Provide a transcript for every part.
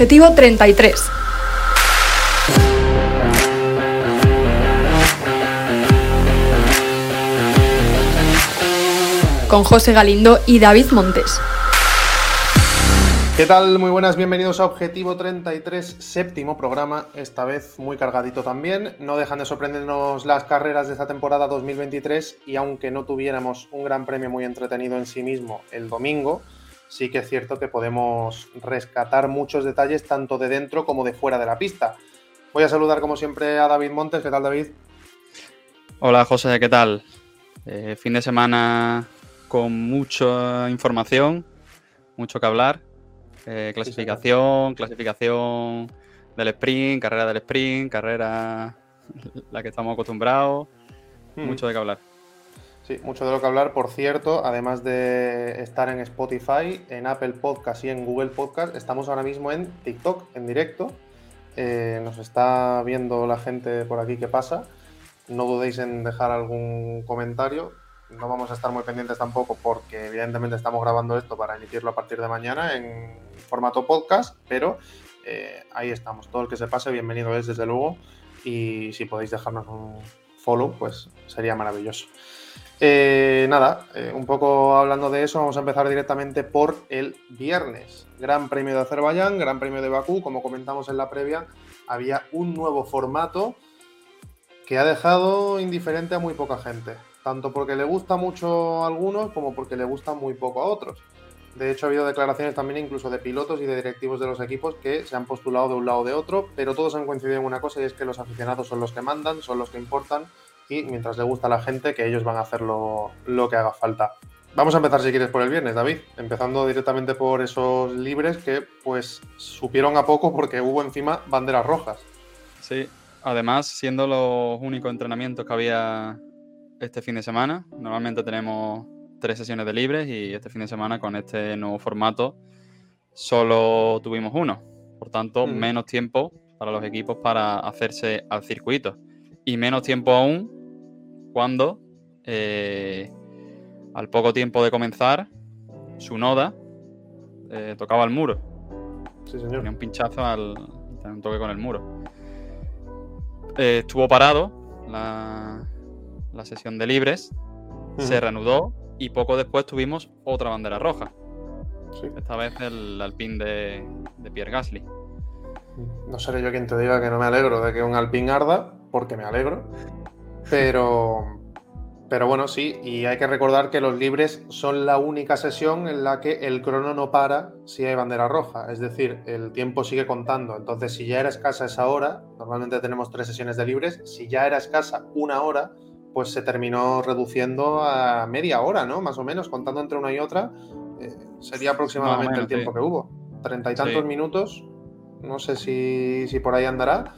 Objetivo 33. Con José Galindo y David Montes. ¿Qué tal? Muy buenas, bienvenidos a Objetivo 33, séptimo programa, esta vez muy cargadito también. No dejan de sorprendernos las carreras de esta temporada 2023 y aunque no tuviéramos un gran premio muy entretenido en sí mismo el domingo, sí que es cierto que podemos rescatar muchos detalles tanto de dentro como de fuera de la pista. Voy a saludar como siempre a David Montes. ¿Qué tal David? Hola José, ¿qué tal? Eh, fin de semana con mucha información, mucho que hablar eh, clasificación, clasificación del sprint, carrera del sprint, carrera la que estamos acostumbrados. Hmm. Mucho de qué hablar. Sí, mucho de lo que hablar. Por cierto, además de estar en Spotify, en Apple Podcast y en Google Podcast, estamos ahora mismo en TikTok, en directo. Eh, nos está viendo la gente por aquí que pasa. No dudéis en dejar algún comentario no vamos a estar muy pendientes tampoco porque evidentemente estamos grabando esto para emitirlo a partir de mañana en formato podcast, pero eh, ahí estamos. Todo el que se pase, bienvenido es desde luego y si podéis dejarnos un follow, pues sería maravilloso. Eh, nada, eh, un poco hablando de eso, vamos a empezar directamente por el viernes. Gran Premio de Azerbaiyán, Gran Premio de Bakú, como comentamos en la previa, había un nuevo formato que ha dejado indiferente a muy poca gente tanto porque le gusta mucho a algunos como porque le gusta muy poco a otros. De hecho, ha habido declaraciones también incluso de pilotos y de directivos de los equipos que se han postulado de un lado o de otro, pero todos han coincidido en una cosa y es que los aficionados son los que mandan, son los que importan y mientras le gusta a la gente que ellos van a hacer lo, que haga falta. Vamos a empezar si quieres por el viernes, David, empezando directamente por esos libres que pues supieron a poco porque hubo encima banderas rojas. Sí, además siendo los únicos entrenamientos que había este fin de semana. Normalmente tenemos tres sesiones de libres y este fin de semana con este nuevo formato solo tuvimos uno. Por tanto, menos tiempo para los equipos para hacerse al circuito. Y menos tiempo aún cuando eh, al poco tiempo de comenzar, su noda eh, tocaba el muro. Sí, señor. Tenía un pinchazo al un toque con el muro. Eh, estuvo parado la, la sesión de libres, se reanudó y poco después tuvimos otra bandera roja. Esta vez el Alpine de, de, Pierre Gasly. No seré yo quien te diga que no me alegro de que un Alpine arda, porque me alegro. Pero, pero bueno, sí, y hay que recordar que los libres son la única sesión en la que el crono no para si hay bandera roja. Es decir, el tiempo sigue contando. Entonces, si ya era escasa esa hora, normalmente tenemos tres sesiones de libres, si ya era escasa una hora, pues se terminó reduciendo a media hora, ¿no? Más o menos, contando entre una y otra, eh, sería aproximadamente el tiempo que hubo. Treinta y tantos minutos, no sé si, si por ahí andará,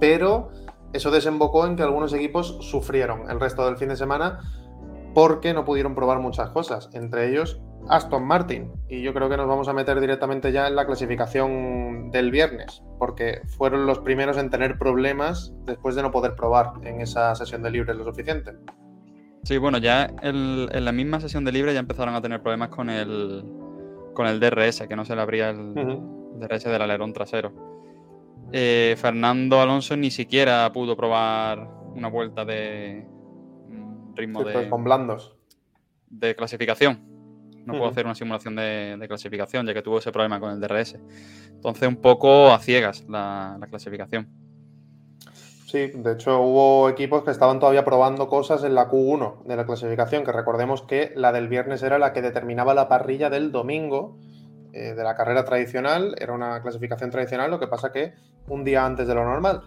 pero eso desembocó en que algunos equipos sufrieron el resto del fin de semana porque no pudieron probar muchas cosas, entre ellos Aston Martin. Y yo creo que nos vamos a meter directamente ya en la clasificación del viernes, porque fueron los primeros en tener problemas después de no poder probar en esa sesión de libre lo suficiente. Sí, bueno, ya en la misma sesión de libre ya empezaron a tener problemas con el, con el DRS, que no se le abría el DRS del alerón trasero. Eh, Fernando Alonso ni siquiera pudo probar una vuelta de mm, ritmo de, pues con blandos. de clasificación no puedo hacer una simulación de, clasificación, ya que tuvo ese problema con el DRS. Entonces, un poco a ciegas la, clasificación. Sí, de hecho hubo equipos que estaban todavía probando cosas en la Q1 de la clasificación, que recordemos que la del viernes era la que determinaba la parrilla del domingo eh, de la carrera tradicional, era una clasificación tradicional, lo que pasa que un día antes de lo normal.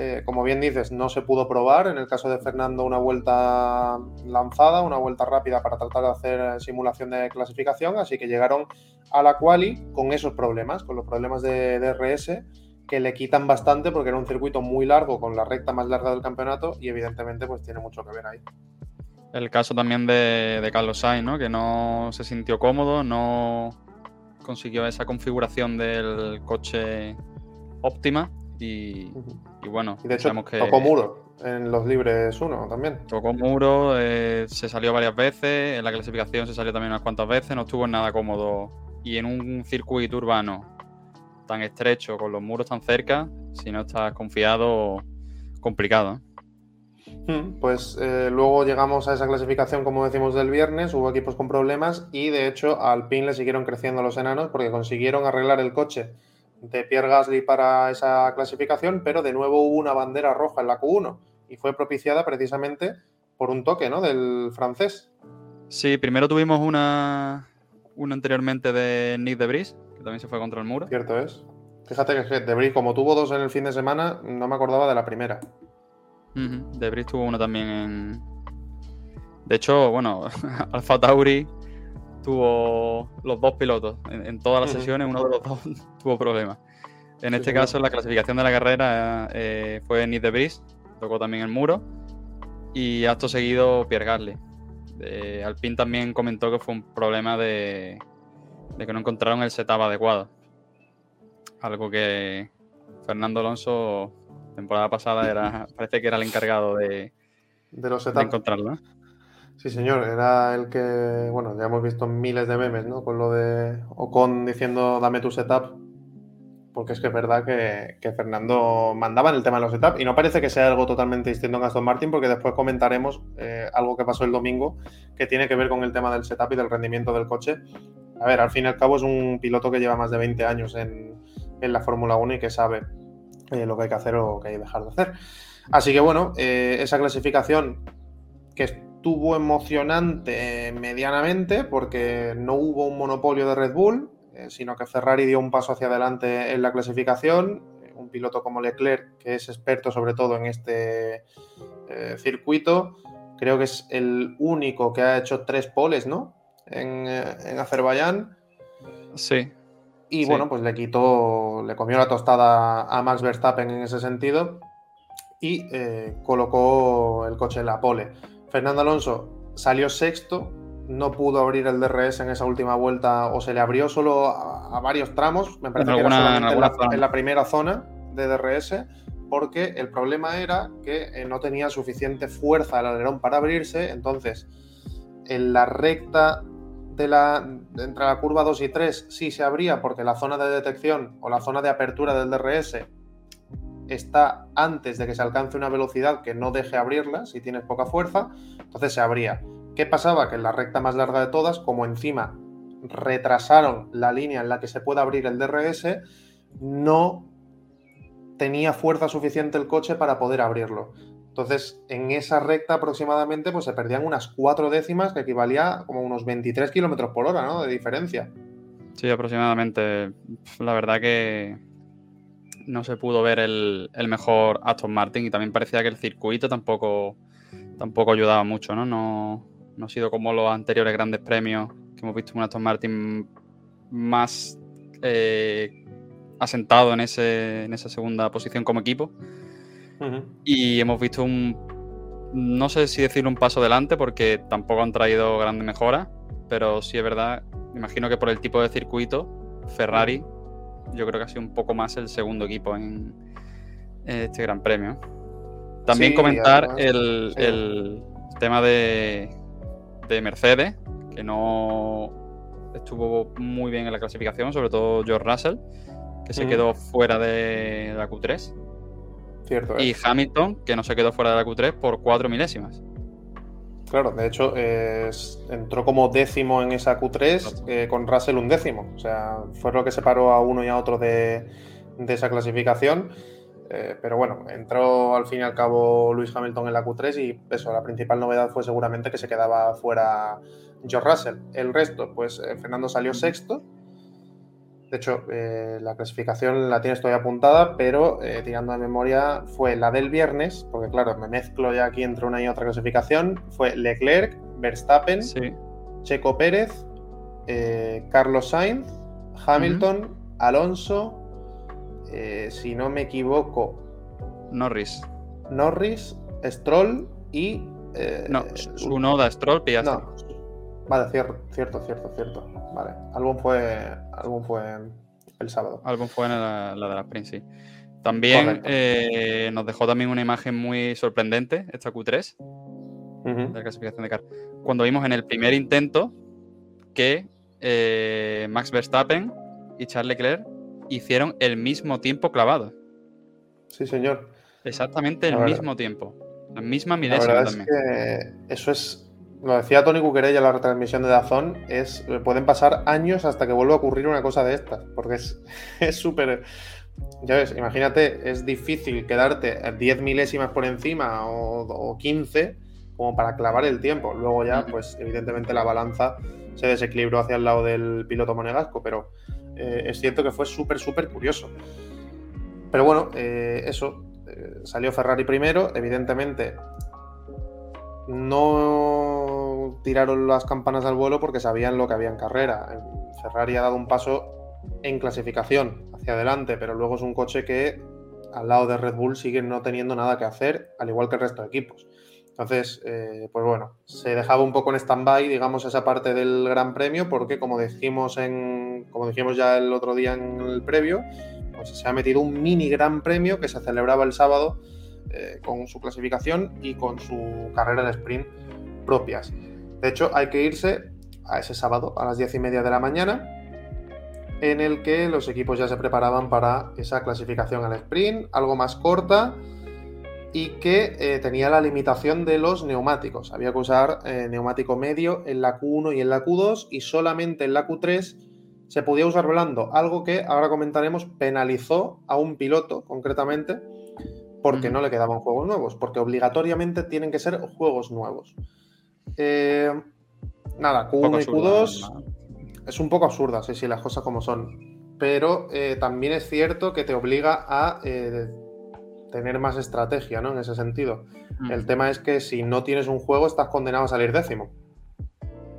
Eh, como bien dices, no se pudo probar. En el caso de Fernando, una vuelta lanzada, una vuelta rápida para tratar de hacer simulación de clasificación. Así que llegaron a la quali con esos problemas, con los problemas de DRS, que le quitan bastante porque era un circuito muy largo, con la recta más larga del campeonato, y evidentemente, pues tiene mucho que ver ahí. El caso también de, Carlos Sainz, ¿no? que no se sintió cómodo, no consiguió esa configuración del coche óptima y, bueno, y de hecho, que tocó muro en los libres 1 también. Tocó muro, eh, se salió varias veces, en la clasificación se salió también unas cuantas veces, no estuvo en nada cómodo. Y en un circuito urbano tan estrecho, con los muros tan cerca, si no estás confiado, complicado. Pues eh, luego llegamos a esa clasificación, como decimos, del viernes, hubo equipos con problemas y de hecho al PIN le siguieron creciendo los enanos porque consiguieron arreglar el coche de Pierre Gasly para esa clasificación, pero de nuevo hubo una bandera roja en la Q1 y fue propiciada precisamente por un toque ¿no? del francés. Sí, primero tuvimos una, una anteriormente de Nick Debris, que también se fue contra el muro. Cierto es. Fíjate que Debris, como tuvo dos en el fin de semana, no me acordaba de la primera. Debris tuvo uno también en. De hecho, bueno, Alfa Tauri tuvo los dos pilotos. En, todas las sesiones, uno de los dos tuvo problemas. En este caso, la clasificación de la carrera eh, fue Nick Debris, tocó también el muro. Y acto seguido, Pierre Gasly. Alpine también comentó que fue un problema de, de que no encontraron el setup adecuado. Algo que Fernando Alonso temporada pasada era, parece que era el encargado de, de, los encontrarlo. Sí, señor, era el que, bueno, ya hemos visto miles de memes, ¿no? Con lo de Ocon diciendo dame tu setup, porque es que es verdad que, Fernando mandaba en el tema de los setup y no parece que sea algo totalmente distinto en Aston Martin, porque después comentaremos eh, algo que pasó el domingo que tiene que ver con el tema del setup y del rendimiento del coche. A ver, al fin y al cabo es un piloto que lleva más de 20 años en, en la Fórmula 1 y que sabe eh, lo que hay que hacer o que hay que dejar de hacer. Así que bueno, eh, esa clasificación que estuvo emocionante medianamente porque no hubo un monopolio de Red Bull, eh, sino que Ferrari dio un paso hacia adelante en la clasificación. Un piloto como Leclerc, que es experto sobre todo en este circuito, creo que es el único que ha hecho tres poles, ¿no? En, en Azerbaiyán. Sí, y bueno, pues le quitó, le comió la tostada a Max Verstappen en ese sentido y eh, colocó el coche en la pole. Fernando Alonso salió sexto, no pudo abrir el DRS en esa última vuelta o se le abrió solo a, varios tramos, me parece que era en, la, primera zona de DRS, porque el problema era que eh, no tenía suficiente fuerza el alerón para abrirse, entonces en la recta entre la curva 2 y 3 sí se abría porque la zona de detección o la zona de apertura del DRS está antes de que se alcance una velocidad que no deje abrirla si tienes poca fuerza, entonces se abría. ¿Qué pasaba? Que en la recta más larga de todas, como encima retrasaron la línea en la que se puede abrir el DRS, no tenía fuerza suficiente el coche para poder abrirlo. Entonces, en esa recta aproximadamente, pues se perdían unas cuatro décimas, que equivalía a como unos 23 kilómetros por hora, ¿no? De diferencia. Sí, aproximadamente. La verdad que no se pudo ver el, mejor Aston Martin y también parecía que el circuito tampoco, tampoco ayudaba mucho, ¿no? ¿no? Ha sido como los anteriores grandes premios que hemos visto un Aston Martin más eh, asentado en, ese, en esa segunda posición como equipo. Y hemos visto un, no sé si decir un paso adelante porque tampoco han traído grandes mejoras, pero sí es verdad, imagino que por el tipo de circuito, Ferrari yo creo que ha sido un poco más el segundo equipo en, este Gran Premio. También comentar el, tema de, de Mercedes, que no estuvo muy bien en la clasificación, sobre todo George Russell, que se quedó fuera de la Q3 y Hamilton, que no se quedó fuera de la Q3 por cuatro milésimas. Claro, de hecho, entró como décimo en esa Q3 eh, con Russell un décimo. O sea, fue lo que separó a uno y a otro de, esa clasificación. Eh, pero bueno, entró al fin y al cabo Luis Hamilton en la Q3 y eso, la principal novedad fue seguramente que se quedaba fuera George Russell. El resto, pues eh, Fernando salió sexto de hecho, eh, la clasificación la tienes todavía apuntada, pero eh, tirando de memoria fue la del viernes, porque claro, me mezclo ya aquí entre una y otra clasificación. Fue Leclerc, Verstappen, Checo Pérez, eh, Carlos Sainz, Hamilton, Alonso, si no me equivoco, Norris. Norris, Stroll y. no, Stroll, Piastri. Vale, cierto, cierto, cierto, cierto. Vale. Álbum fue, álbum fue el sábado. Álbum fue la, de la Sprint, sí. También eh, nos dejó también una imagen muy sorprendente, esta Q3, de la clasificación de car. Cuando vimos en el primer intento que eh, Max Verstappen y Charles Leclerc hicieron el mismo tiempo clavado. Sí, señor. Exactamente el mismo tiempo. La misma milésima la también. Es que eso es. Lo decía Tony Cuquerella en la retransmisión de Dazón, es, pueden pasar años hasta que vuelva a ocurrir una cosa de estas, porque es súper... ya ves, imagínate, es difícil quedarte 10 milésimas por encima o, 15 como para clavar el tiempo. Luego ya, pues evidentemente la balanza se desequilibró hacia el lado del piloto monegasco, pero eh, es cierto que fue súper, súper curioso. Pero bueno, eh, eso, eh, salió Ferrari primero, evidentemente no tiraron las campanas al vuelo porque sabían lo que había en carrera. Ferrari ha dado un paso en clasificación hacia adelante, pero luego es un coche que al lado de Red Bull sigue no teniendo nada que hacer, al igual que el resto de equipos. Entonces, eh, pues bueno, se dejaba un poco en stand-by, digamos, esa parte del Gran Premio, porque como dijimos, en, como dijimos ya el otro día en el previo, pues se ha metido un mini Gran Premio que se celebraba el sábado eh, con su clasificación y con su carrera de sprint propias. De hecho, hay que irse a ese sábado a las diez y media de la mañana, en el que los equipos ya se preparaban para esa clasificación al sprint, algo más corta y que eh, tenía la limitación de los neumáticos. Había que usar eh, neumático medio en la Q1 y en la Q2 y solamente en la Q3 se podía usar blando, algo que ahora comentaremos penalizó a un piloto concretamente porque no le quedaban juegos nuevos, porque obligatoriamente tienen que ser juegos nuevos. Eh, nada, Q1 y Q2 es un poco absurda, sí, sí, las cosas como son. Pero eh, también es cierto que te obliga a eh, tener más estrategia, ¿no? En ese sentido. El tema es que si no tienes un juego, estás condenado a salir décimo.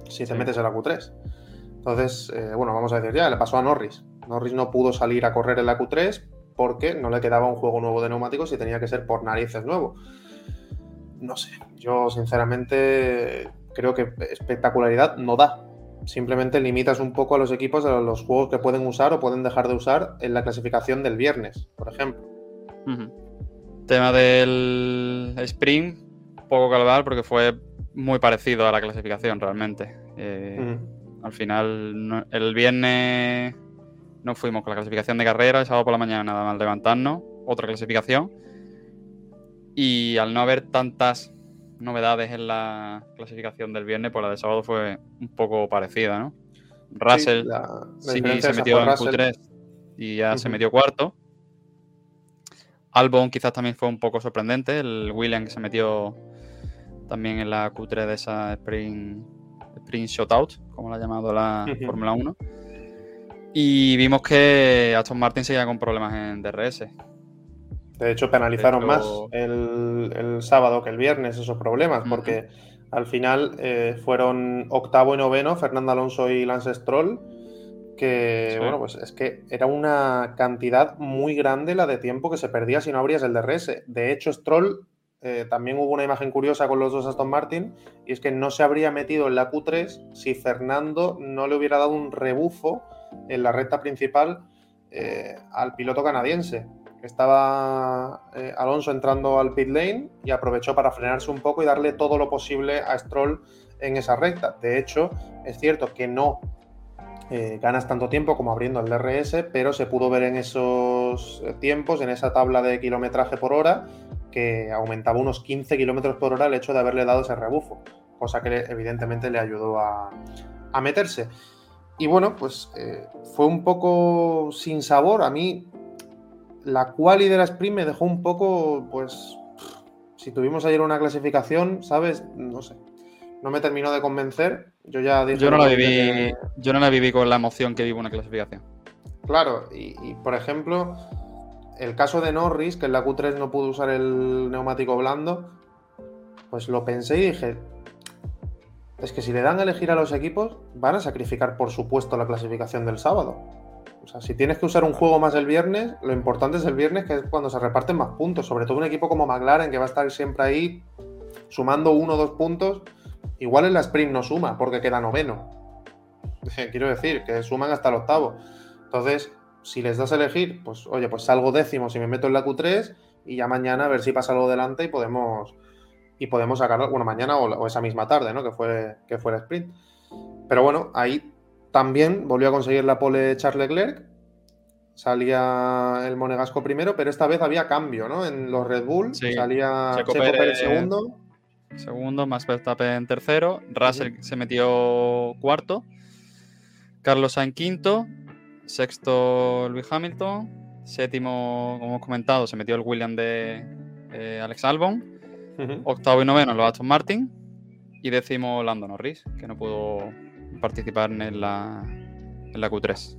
Si te metes en la Q3. Entonces, bueno, vamos a decir ya, le pasó a Norris. Norris no pudo salir a correr en la Q3 porque no le quedaba un juego nuevo de neumáticos y tenía que ser por narices nuevo. No sé, yo sinceramente creo que espectacularidad no da. Simplemente limitas un poco a los equipos a los juegos que pueden usar o pueden dejar de usar en la clasificación del viernes, por ejemplo. Tema del sprint, poco calvar porque fue muy parecido a la clasificación realmente. Eh, al final, el viernes nos fuimos con la clasificación de carrera, el sábado por la mañana nada más levantarnos, otra clasificación. Y al no haber tantas novedades en la clasificación del viernes, pues la del sábado fue un poco parecida, ¿no? Russell sí, se metió en Q3 y ya se metió cuarto. Albon quizás también fue un poco sorprendente, el William que se metió también en la Q3 de esa Sprint, sprint Shootout, como la ha llamado la Fórmula 1. Y vimos que Aston Martin seguía con problemas en DRS. De hecho, penalizaron más el, sábado que el viernes esos problemas, porque al final eh, fueron octavo y noveno Fernando Alonso y Lance Stroll, que bueno, pues es que era una cantidad muy grande la de tiempo que se perdía si no abrías el DRS. De hecho, Stroll eh, también hubo una imagen curiosa con los dos Aston Martin, y es que no se habría metido en la Q3 si Fernando no le hubiera dado un rebufo en la recta principal eh, al piloto canadiense. Estaba eh, Alonso entrando al pit lane y aprovechó para frenarse un poco y darle todo lo posible a Stroll en esa recta. De hecho, es cierto que no eh, ganas tanto tiempo como abriendo el DRS, pero se pudo ver en esos tiempos, en esa tabla de kilometraje por hora, que aumentaba unos 15 kilómetros por hora el hecho de haberle dado ese rebufo, cosa que evidentemente le ayudó a, a meterse. Y bueno, pues eh, fue un poco sin sabor. A mí la quali de la sprint me dejó un poco, pues, si tuvimos ayer una clasificación, ¿sabes? No sé. No me terminó de convencer. Yo ya yo no la viví, yo no la viví con la emoción que vivo una clasificación. Claro, y, y, por ejemplo, el caso de Norris, que en la Q3 no pudo usar el neumático blando, pues lo pensé y dije, es que si le dan a elegir a los equipos, van a sacrificar, por supuesto, la clasificación del sábado. O sea, si tienes que usar un juego más el viernes, lo importante es el viernes, que es cuando se reparten más puntos. Sobre todo un equipo como McLaren, que va a estar siempre ahí sumando uno o dos puntos. Igual en la sprint no suma, porque queda noveno. Quiero decir, que suman hasta el octavo. Entonces, si les das a elegir, pues oye, pues salgo décimo si me meto en la Q3 y ya mañana a ver si pasa algo delante y podemos y podemos sacarlo, bueno, mañana o, esa misma tarde, ¿no? Que fue, que fue el sprint. Pero bueno, ahí también volvió a conseguir la pole Charles Leclerc. salía el Monegasco primero, pero esta vez había cambio, ¿no? En los Red Bull salía Checo, Pérez, segundo. Segundo, más Verstappen tercero. Russell se metió cuarto. Carlos Sainz quinto. Sexto, Luis Hamilton. Séptimo, como hemos comentado, se metió el William de eh, Alex Albon. Octavo y noveno, los Aston Martin. Y décimo, Lando Norris, que no pudo participar en la, en la Q3.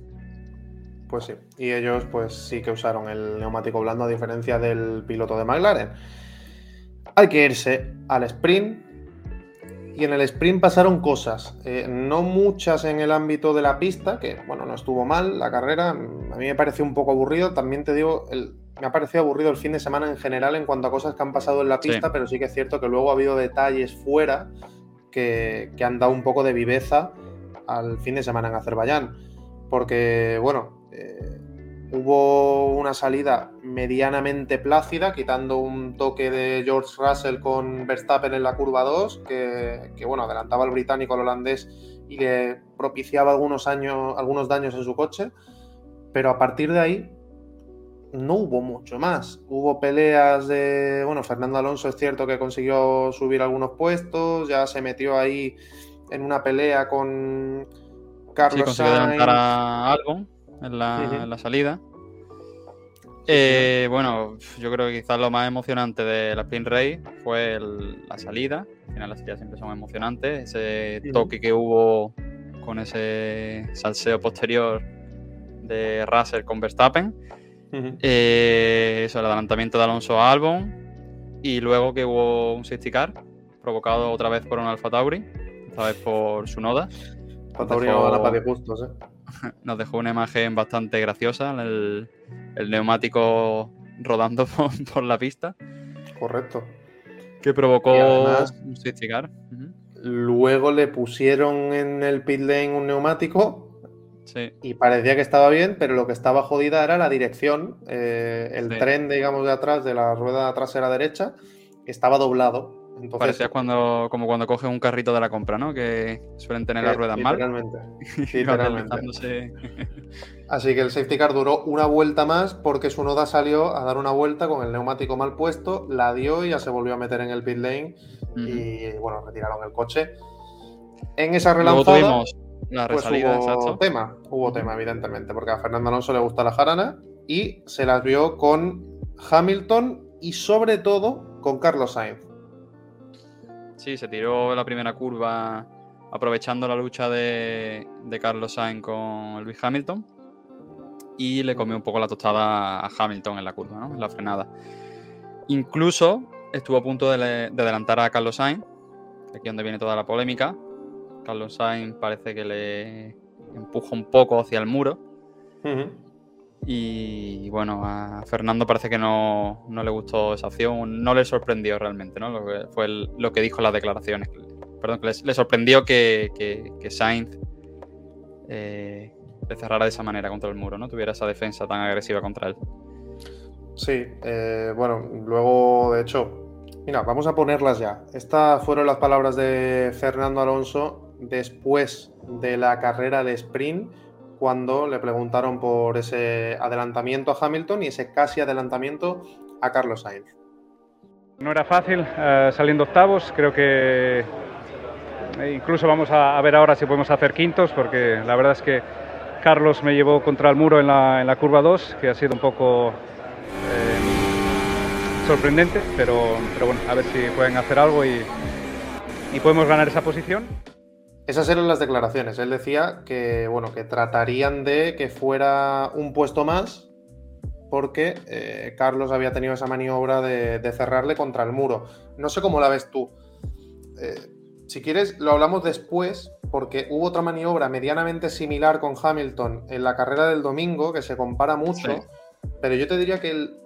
Pues sí, y ellos pues sí que usaron el neumático blando a diferencia del piloto de McLaren. Hay que irse al sprint y en el sprint pasaron cosas, eh, no muchas en el ámbito de la pista, que bueno, no estuvo mal la carrera, a mí me pareció un poco aburrido, también te digo, me ha parecido aburrido el fin de semana en general en cuanto a cosas que han pasado en la pista, pero sí que es cierto que luego ha habido detalles fuera que, que han dado un poco de viveza al fin de semana en Azerbaiyán, porque bueno, eh, hubo una salida medianamente plácida, quitando un toque de George Russell con Verstappen en la curva 2, que, bueno, adelantaba al británico al holandés y le propiciaba algunos, años, algunos daños en su coche. Pero a partir de ahí no hubo mucho más. Hubo peleas de. Bueno, Fernando Alonso es cierto que consiguió subir algunos puestos, ya se metió ahí en una pelea con Carlos sí, Sainz. a en la, salida. Eh, bueno, yo creo que quizás lo más emocionante de la Spin Race fue la salida. Al final las salidas siempre son emocionantes. Ese toque que hubo con ese salseo posterior de Russell con Verstappen. Eh, eso, el adelantamiento de Alonso a Albon. Y luego que hubo un safety car provocado otra vez por un Alfa Tauri, esta vez por su Noda. Alfa Tauri no la de justos, ¿eh? nos dejó una imagen bastante graciosa, el, neumático rodando por, la pista. Correcto. Que provocó un safety Luego le pusieron en el pit lane un neumático y parecía que estaba bien, pero lo que estaba jodida era la dirección, eh, el tren, digamos, de atrás, de la rueda trasera derecha, estaba doblado. Entonces, Parecía cuando, como cuando coges un carrito de la compra, ¿no? Que suelen tener las ruedas mal. Literalmente. Así que el safety car duró una vuelta más porque su noda salió a dar una vuelta con el neumático mal puesto, la dio y ya se volvió a meter en el pit lane y bueno, retiraron el coche. En esa relanzada la pues hubo tema, hubo tema evidentemente, porque a Fernando Alonso le gusta la jarana y se las vio con Hamilton y sobre todo con Carlos Sainz. Sí, se tiró la primera curva aprovechando la lucha de, Carlos Sainz con Luis Hamilton y le comió un poco la tostada a Hamilton en la curva, ¿no? en la frenada. Incluso estuvo a punto de, adelantar a Carlos Sainz, aquí donde viene toda la polémica. Carlos Sainz parece que le empuja un poco hacia el muro. Y bueno, a Fernando parece que no, le gustó esa acción, no le sorprendió realmente, ¿no? Que fue lo que dijo en las declaraciones. Perdón, que le, sorprendió que, que, Sainz eh, le cerrara de esa manera contra el muro, ¿no? Tuviera esa defensa tan agresiva contra él. Sí, eh, bueno, luego, de hecho, mira, vamos a ponerlas ya. Estas fueron las palabras de Fernando Alonso después de la carrera de sprint cuando le preguntaron por ese adelantamiento a Hamilton y ese casi adelantamiento a Carlos Sainz. No era fácil eh, saliendo octavos, creo que eh, incluso vamos a, ver ahora si podemos hacer quintos, porque la verdad es que Carlos me llevó contra el muro en la, curva 2, que ha sido un poco eh, sorprendente, pero, bueno, a ver si pueden hacer algo y podemos ganar esa posición. Esas eran las declaraciones. Él decía que, bueno, que tratarían de que fuera un puesto más porque eh, Carlos había tenido esa maniobra de, cerrarle contra el muro. No sé cómo la ves tú. Eh, si quieres, lo hablamos después, porque hubo otra maniobra medianamente similar con Hamilton en la carrera del domingo, que se compara mucho, pero yo te diría que el,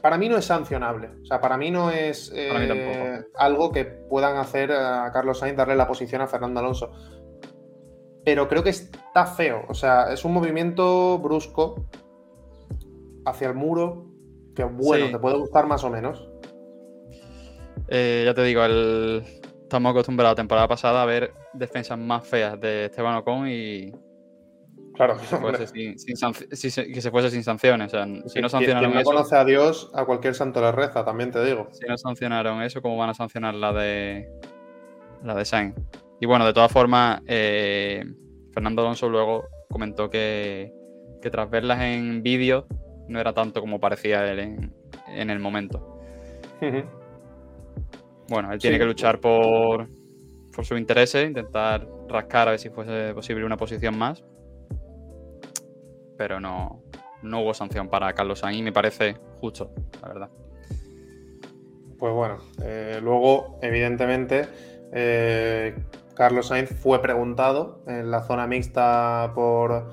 para mí no es sancionable. O sea, para mí no es eh, algo que puedan hacer a Carlos Sainz darle la posición a Fernando Alonso. Pero creo que está feo. O sea, es un movimiento brusco hacia el muro que, bueno, te puede gustar más o menos. Eh, ya te digo, estamos acostumbrados la temporada pasada a ver defensas más feas de Esteban Ocon y Claro, que se fuese sin, sin sanc- si se- que se fuese sin sanciones. O sea, si no sancionaron quien no conoce a Dios, a cualquier santo le reza, también te digo. si no sancionaron eso, ¿cómo van a sancionar la de la de Sainz? Y bueno, de todas formas, eh, Fernando Alonso luego comentó que, que tras verlas en vídeo no era tanto como parecía él en, en el momento. Bueno, él tiene Sí. que luchar por, por sus intereses, intentar rascar a ver si fuese posible una posición más. Pero no, no hubo sanción para Carlos Sainz y me parece justo, la verdad. Pues bueno, eh, luego, evidentemente, eh, Carlos Sainz fue preguntado en la zona mixta por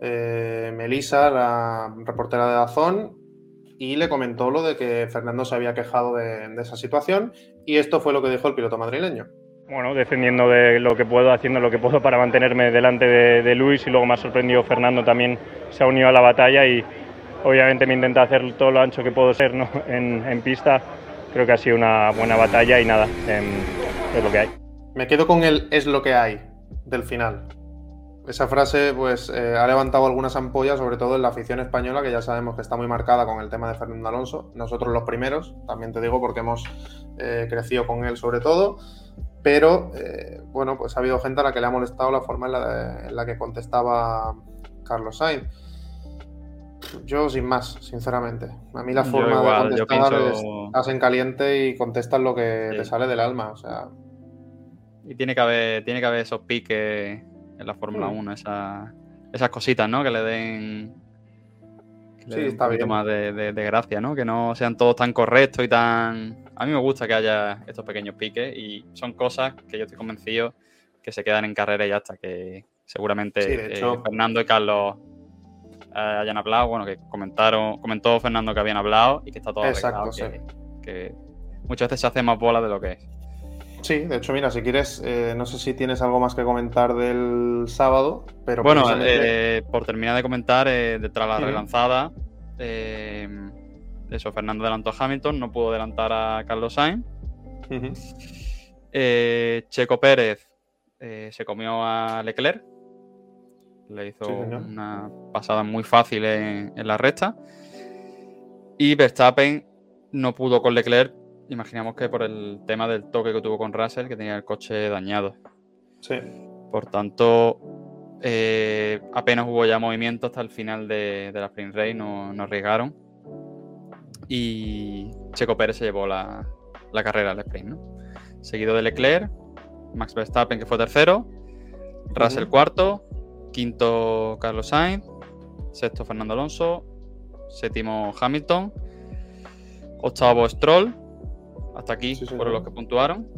eh, Melissa, la reportera de Dazón, y le comentó lo de que Fernando se había quejado de, de esa situación, y esto fue lo que dijo el piloto madrileño. Bueno, defendiendo de lo que puedo, haciendo lo que puedo para mantenerme delante de, de Luis y luego me ha sorprendido Fernando también se ha unido a la batalla y obviamente me intenta hacer todo lo ancho que puedo ser ¿no? en, en pista. Creo que ha sido una buena batalla y nada, em, es lo que hay. Me quedo con el es lo que hay del final. Esa frase pues eh, ha levantado algunas ampollas, sobre todo en la afición española, que ya sabemos que está muy marcada con el tema de Fernando Alonso. Nosotros los primeros, también te digo, porque hemos eh, crecido con él sobre todo. Pero eh, bueno, pues ha habido gente a la que le ha molestado la forma en la, de- en la que contestaba Carlos Sainz. Yo sin más, sinceramente. A mí la forma igual, de contestar pienso- es estás en caliente y contestas lo que Sí. te sale del alma. O sea, Y tiene que haber, tiene que haber esos piques en la Fórmula Mm. 1, esas, esas cositas, ¿no? Que le den, que le Sí, den está un poquito bien. más de, de- de gracia, ¿no? Que no sean todos tan correctos y tan... A mí me gusta que haya estos pequeños piques y son cosas que yo estoy convencido que se quedan en carrera y ya hasta que seguramente Sí, eh, Fernando y Carlos eh, hayan hablado, bueno, que comentaron, comentó Fernando que habían hablado y que está todo Exacto, que, que muchas veces se hace más bola de lo que es. Sí, de hecho, mira, si quieres, eh, no sé si tienes algo más que comentar del sábado, pero Bueno, precisamente- por terminar de comentar, detrás de la relanzada, eh, eso, Fernando adelantó a Hamilton, no pudo adelantar a Carlos Sainz. Eh, Checo Pérez eh, se comió a Leclerc, le hizo Sí, una pasada muy fácil en, en la recta. Y Verstappen no pudo con Leclerc, imaginamos que por el tema del toque que tuvo con Russell, que tenía el coche dañado. Sí, Por tanto, eh, apenas hubo ya movimiento hasta el final de, de la sprint race, no, no arriesgaron. Y Checo Pérez se llevó la, la carrera al sprint, ¿no? Seguido de Leclerc, Max Verstappen que fue tercero, Russell Ujú. cuarto, quinto Carlos Sainz, sexto Fernando Alonso, séptimo Hamilton, octavo Stroll, hasta aquí Sí, fueron los que puntuaron.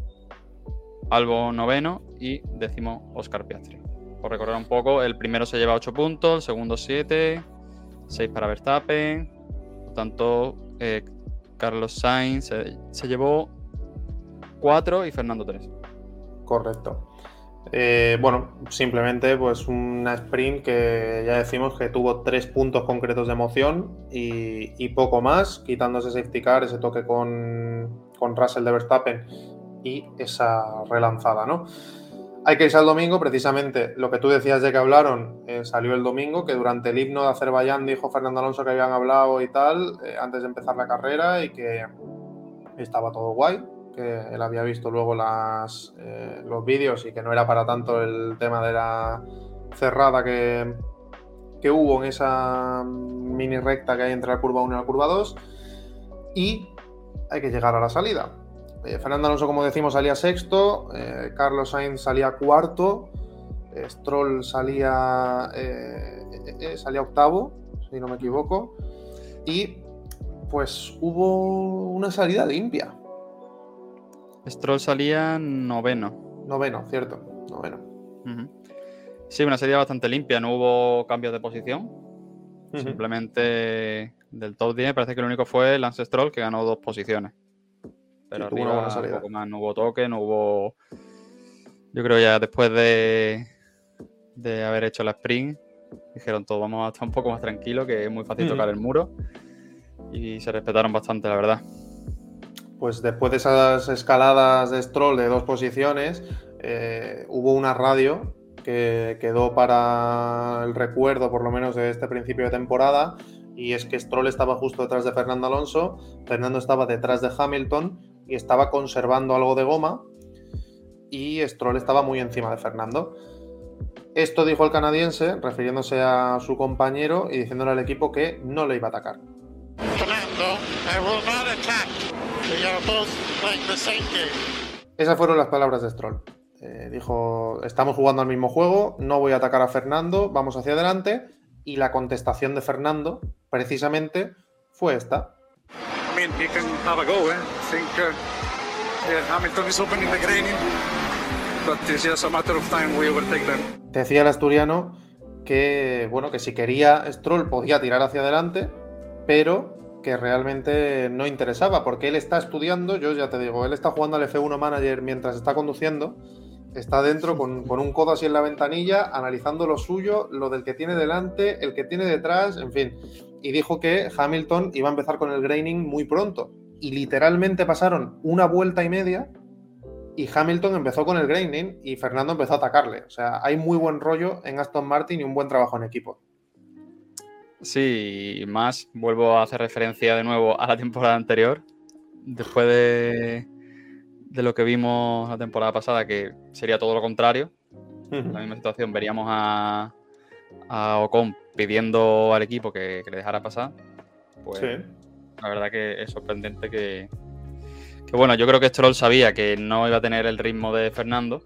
Albo noveno y décimo Oscar Piastri. Por recordar un poco, el primero se lleva 8 puntos, el segundo 7, 6 para Verstappen. Por tanto, eh, Carlos Sainz se, se llevó 4 y Fernando 3. correcto. Eh, bueno, simplemente pues una sprint que ya decimos que tuvo tres puntos concretos de emoción y, poco más, quitando ese safety car, ese toque con, con Russell de Verstappen y esa relanzada, ¿no? Hay que irse al domingo, precisamente lo que tú decías de que hablaron eh, salió el domingo, que durante el himno de Azerbaiyán dijo Fernando Alonso que habían hablado y tal, eh, antes de empezar la carrera y que estaba todo guay, que él había visto luego las, eh, los vídeos y que no era para tanto el tema de la cerrada que, que hubo en esa mini recta que hay entre la curva 1 y la curva 2 y hay que llegar a la salida. Eh, Fernando Alonso, como decimos, salía sexto, eh, Carlos Sainz salía cuarto, eh, Stroll salía, salía octavo, si no me equivoco, y pues hubo una salida limpia. Stroll salía noveno. Noveno, cierto, noveno. Sí, una serie bastante limpia, no hubo cambios de posición. Simplemente del top 10 parece que lo único fue Lance Stroll que ganó dos posiciones. Pero una arriba buena salida. poco más, no hubo toque, no hubo. Yo creo ya después de, de haber hecho la sprint, dijeron todos vamos a estar un poco más tranquilos, que es muy fácil Ujú. tocar el muro. Y se respetaron bastante, la verdad. Pues después de esas escaladas de Stroll de dos posiciones, eh, hubo una radio que quedó para el recuerdo, por lo menos, de este principio de temporada, y es que Stroll estaba justo detrás de Fernando Alonso, Fernando estaba detrás de Hamilton y estaba conservando algo de goma, y Stroll estaba muy encima de Fernando. Esto dijo el canadiense, refiriéndose a su compañero y diciéndole al equipo que no le iba a atacar. Esas fueron las palabras de Stroll. Eh, dijo, estamos jugando al mismo juego, no voy a atacar a Fernando, vamos hacia adelante. Y la contestación de Fernando, precisamente, fue esta. Decía el asturiano que, bueno, que si quería Stroll podía tirar hacia adelante, pero que realmente no interesaba, porque él está estudiando, yo ya te digo, él está jugando al F1 Manager mientras está conduciendo, está dentro con, un codo así en la ventanilla, analizando lo suyo, lo del que tiene delante, el que tiene detrás, en fin. Y dijo que Hamilton iba a empezar con el graining muy pronto. Y literalmente pasaron una vuelta y media y Hamilton empezó con el graining y Fernando empezó a atacarle. O sea, hay muy buen rollo en Aston Martin y un buen trabajo en equipo. Sí, y más, vuelvo a hacer referencia de nuevo a la temporada anterior. Después de, de lo que vimos la temporada pasada, que sería todo lo contrario. En la misma situación, veríamos a, a Ocon pidiendo al equipo que, le dejara pasar. Pues la verdad que es sorprendente que, que, bueno, yo creo que Stroll sabía que no iba a tener el ritmo de Fernando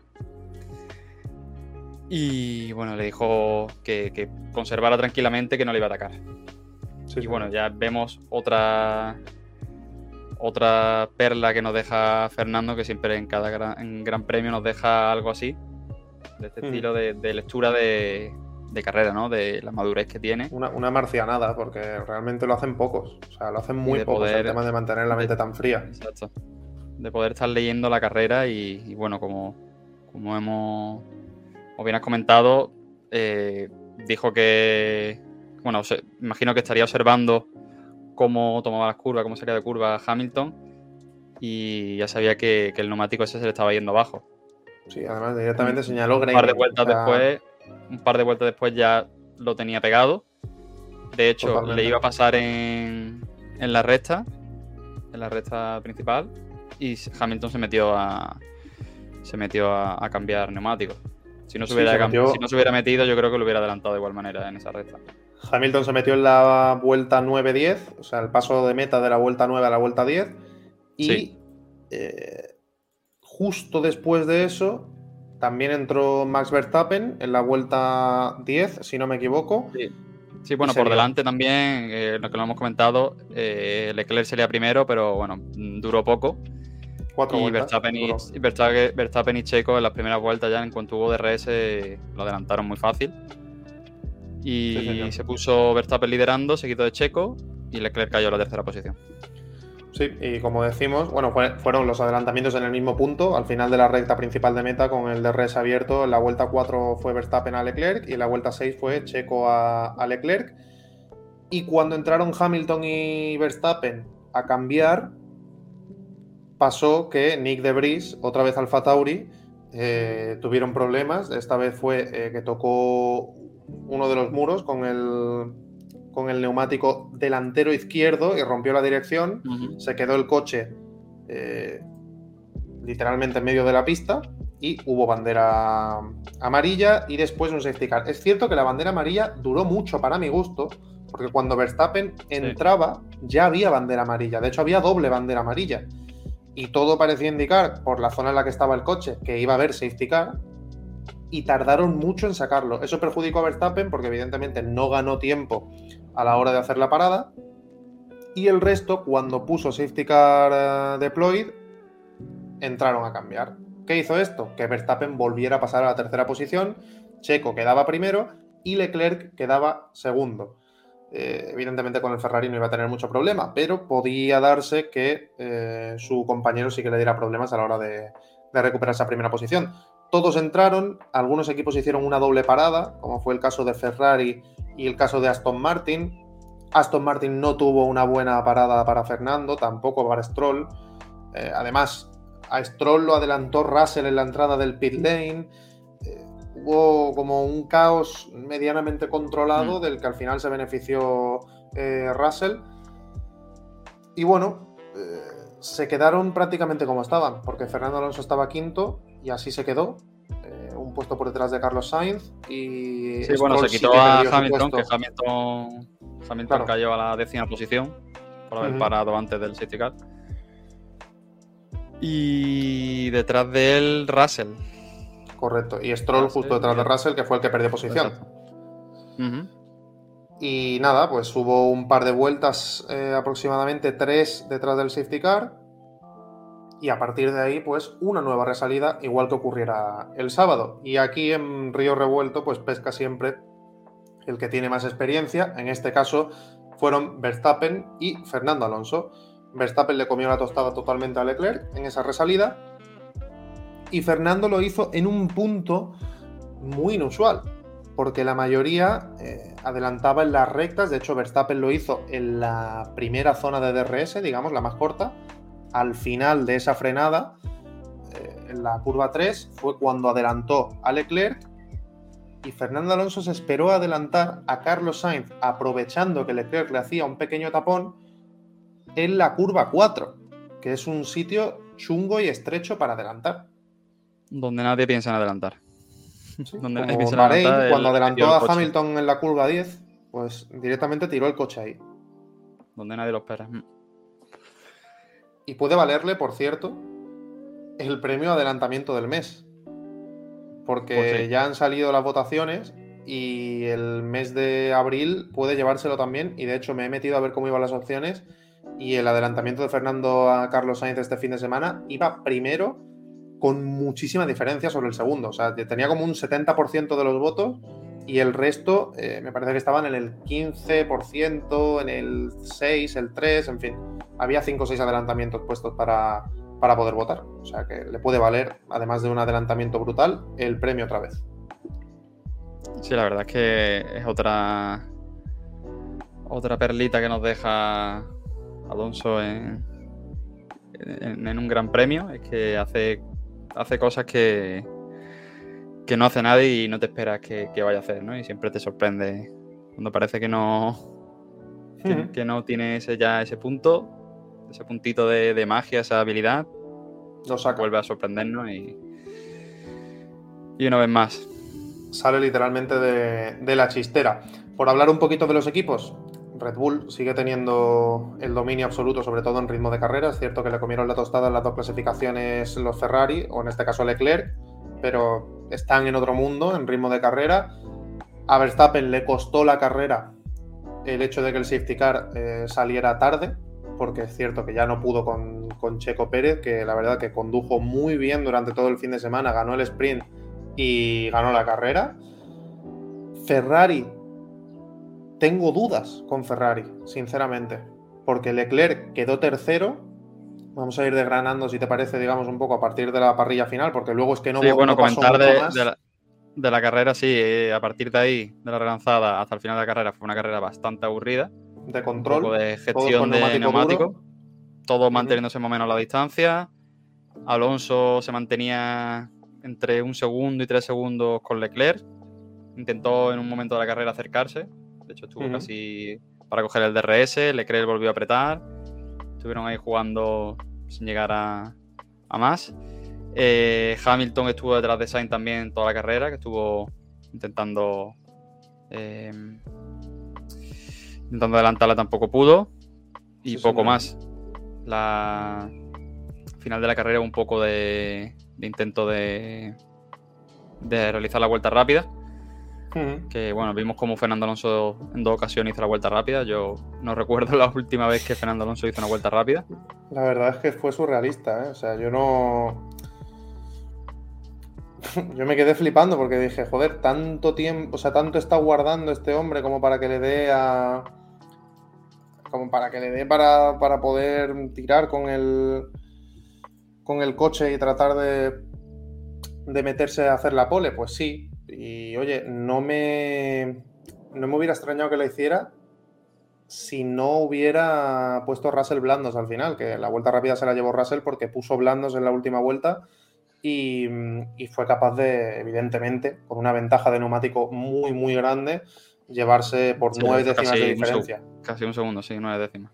y bueno, le dijo que, conservara tranquilamente, que no le iba a atacar. y bueno, ya vemos otra otra perla que nos deja Fernando, que siempre en cada gran, premio nos deja algo así, de este hmm. estilo de, lectura de, carrera, ¿no? De la madurez que tiene. Una, marcianada, porque realmente lo hacen pocos. O sea, lo hacen muy pocos el tema de mantener la mente tan fría. Exacto. De poder estar leyendo la carrera y, y bueno, como, como hemos como bien has comentado, eh, dijo que, bueno, imagino que estaría observando cómo tomaba las curvas, cómo salía de curva Hamilton y ya sabía que, el neumático ese se le estaba yendo abajo. Sí, además directamente señaló Un par de vueltas después, un par de vueltas después ya lo tenía pegado. De hecho, le iba a pasar en, en la recta, en la recta principal, y Hamilton se metió a se metió a cambiar neumáticos. Si no, se hubiera metido, yo creo que lo hubiera adelantado de igual manera en esa recta. Hamilton se metió en la vuelta 9-10, o sea, el paso de meta de la vuelta 9 a la vuelta 10. Y eh, justo después de eso, también entró Max Verstappen en la vuelta 10, si no me equivoco. Sí. bueno, por delante también, eh, lo que lo hemos comentado, eh, Leclerc sería primero, pero bueno, duró poco y Verstappen y, Checo en las primeras vueltas ya en cuanto hubo DRS lo adelantaron muy fácil. Y se puso Verstappen liderando, seguido de Checo, y Leclerc cayó a la tercera posición. Sí, y como decimos, bueno, fueron los adelantamientos en el mismo punto, al final de la recta principal de meta con el DRS abierto. En la vuelta 4 fue Verstappen a Leclerc y en la vuelta 6 fue Checo a, Leclerc. Y cuando entraron Hamilton y Verstappen a cambiar, pasó que Nick de Debris, otra vez Alfa Tauri, eh, tuvieron problemas. Esta vez fue eh, que tocó uno de los muros con el, con el neumático delantero izquierdo y rompió la dirección. Se quedó el coche eh, literalmente en medio de la pista y hubo bandera amarilla y después un safety car. Es cierto que la bandera amarilla duró mucho para mi gusto, porque cuando Verstappen entraba ya había bandera amarilla. De hecho, había doble bandera amarilla y todo parecía indicar, por la zona en la que estaba el coche, que iba a haber safety car, y tardaron mucho en sacarlo. Eso perjudicó a Verstappen porque evidentemente no ganó tiempo a la hora de hacer la parada, y el resto, cuando puso safety car eh, deployed, entraron a cambiar. ¿Qué hizo esto? Que Verstappen volviera a pasar a la tercera posición, Checo quedaba primero y Leclerc quedaba segundo. Eh, evidentemente con el Ferrari no iba a tener mucho problema, pero podía darse que eh, su compañero sí que le diera problemas a la hora de, recuperar esa primera posición. Todos entraron, algunos equipos hicieron una doble parada, como fue el caso de Ferrari y el caso de Aston Martin. Aston Martin no tuvo una buena parada para Fernando, tampoco para Stroll. Eh, además, a Stroll lo adelantó Russell en la entrada del pit lane hubo como un caos medianamente controlado del que al final se benefició eh, Russell. Y bueno, eh, se quedaron prácticamente como estaban, porque Fernando Alonso estaba quinto y así se quedó. Un puesto por detrás de Carlos Sainz y Sí, bueno, se quitó a Hamilton, que. Hamilton, Hamilton Claro. cayó a la décima posición por haber parado antes del safety car. Y detrás de él, Russell. Correcto. Y Stroll Russell, justo detrás de. Russell, que fue el que perdió posición. Y nada, pues hubo un par de vueltas, eh, aproximadamente tres detrás del safety car. Y a partir de ahí, pues una nueva resalida, igual que ocurriera el sábado. Y aquí en Río Revuelto, pues pesca siempre el que tiene más experiencia. En este caso fueron Verstappen y Fernando Alonso. Verstappen le comió la tostada totalmente a Leclerc en esa resalida. Y Fernando lo hizo en un punto muy inusual porque la mayoría eh, adelantaba en las rectas, de hecho Verstappen lo hizo en la primera zona de DRS, digamos, la más corta, al final de esa frenada, eh, en la curva 3, fue cuando adelantó a Leclerc y Fernando Alonso se esperó a adelantar a Carlos Sainz, aprovechando que Leclerc le hacía un pequeño tapón en la curva 4, que es un sitio chungo y estrecho para adelantar. Donde nadie piensa en adelantar. Donde nadie Como piensa Bahrein, adelantar, cuando adelantó a. Hamilton en la curva 10, pues directamente tiró el coche ahí. Donde nadie lo espera. Y puede valerle, por cierto, el premio adelantamiento del mes. Porque Pues sí. ya han salido las votaciones y el mes de abril puede llevárselo también. Y de hecho me he metido a ver cómo iban las opciones. Y el adelantamiento de Fernando a Carlos Sainz este fin de semana iba primero con muchísima diferencia sobre el segundo. O sea, tenía como un 70% de los votos y el resto eh, me parece que estaban en el 15%, en el 6, el 3, en fin. Había 5 o 6 adelantamientos puestos para, para poder votar. O sea que le puede valer, además de un adelantamiento brutal, el premio otra vez. Sí, la verdad es que es otra otra perlita que nos deja Alonso en, en, en un gran premio. Es que hace, hace cosas que, que no hace nadie y no te esperas que, que vaya a hacer, ¿no? Y siempre te sorprende cuando parece que no, que, no tiene ese, ya ese punto, ese puntito de, de magia, esa habilidad, Lo saca. vuelve a sorprendernos y, y una vez más. Sale literalmente de, de la chistera. Por hablar un poquito de los equipos, Red Bull sigue teniendo el dominio absoluto, sobre todo en ritmo de carrera. Es cierto que le comieron la tostada en las dos clasificaciones los Ferrari, o en este caso Leclerc, pero están en otro mundo, en ritmo de carrera. A Verstappen le costó la carrera el hecho de que el safety car eh, saliera tarde, porque es cierto que ya no pudo con, con Checo Pérez, que la verdad que condujo muy bien durante todo el fin de semana, ganó el sprint y ganó la carrera. Ferrari, tengo dudas con Ferrari, sinceramente, porque Leclerc quedó tercero. Vamos a ir desgranando, si te parece, digamos, un poco a partir de la parrilla final, porque luego es que no, sí, bueno, no comentar de, la, de la carrera, sí, eh, a partir de ahí, de la relanzada hasta el final de la carrera, fue una carrera bastante aburrida. de Un control. poco de gestión de neumático neumático, duro. todo manteniéndose más o menos a la distancia. Alonso se mantenía entre un segundo y tres segundos con Leclerc. Intentó en un momento de la carrera acercarse. De hecho, estuvo casi para coger el DRS. Leclerc volvió a apretar. Estuvieron ahí jugando sin llegar a, a más. Eh, Hamilton estuvo detrás de Sainz también toda la carrera, que estuvo intentando eh, intentando adelantarla tampoco pudo y Sí, poco señor. más. La final de la carrera un poco de, de intento de, de realizar la vuelta rápida. Que bueno, vimos como Fernando Alonso en dos ocasiones hizo la vuelta rápida. Yo no recuerdo la última vez que Fernando Alonso hizo una vuelta rápida. La verdad es que fue surrealista, ¿eh? O sea, yo no. Yo me quedé flipando porque dije, joder, tanto tiempo, o sea, tanto está guardando este hombre como para que le dé a. como para que le dé para, para poder tirar con el. con el coche y tratar de. de meterse a hacer la pole. Pues sí. Y oye, no me. no me hubiera extrañado que lo hiciera si no hubiera puesto Russell blandos al final, que la vuelta rápida se la llevó Russell porque puso blandos en la última vuelta y, fue capaz de, evidentemente, con una ventaja de neumático muy, muy grande, llevarse por nueve décimas de diferencia. casi un segundo, sí, nueve décimas.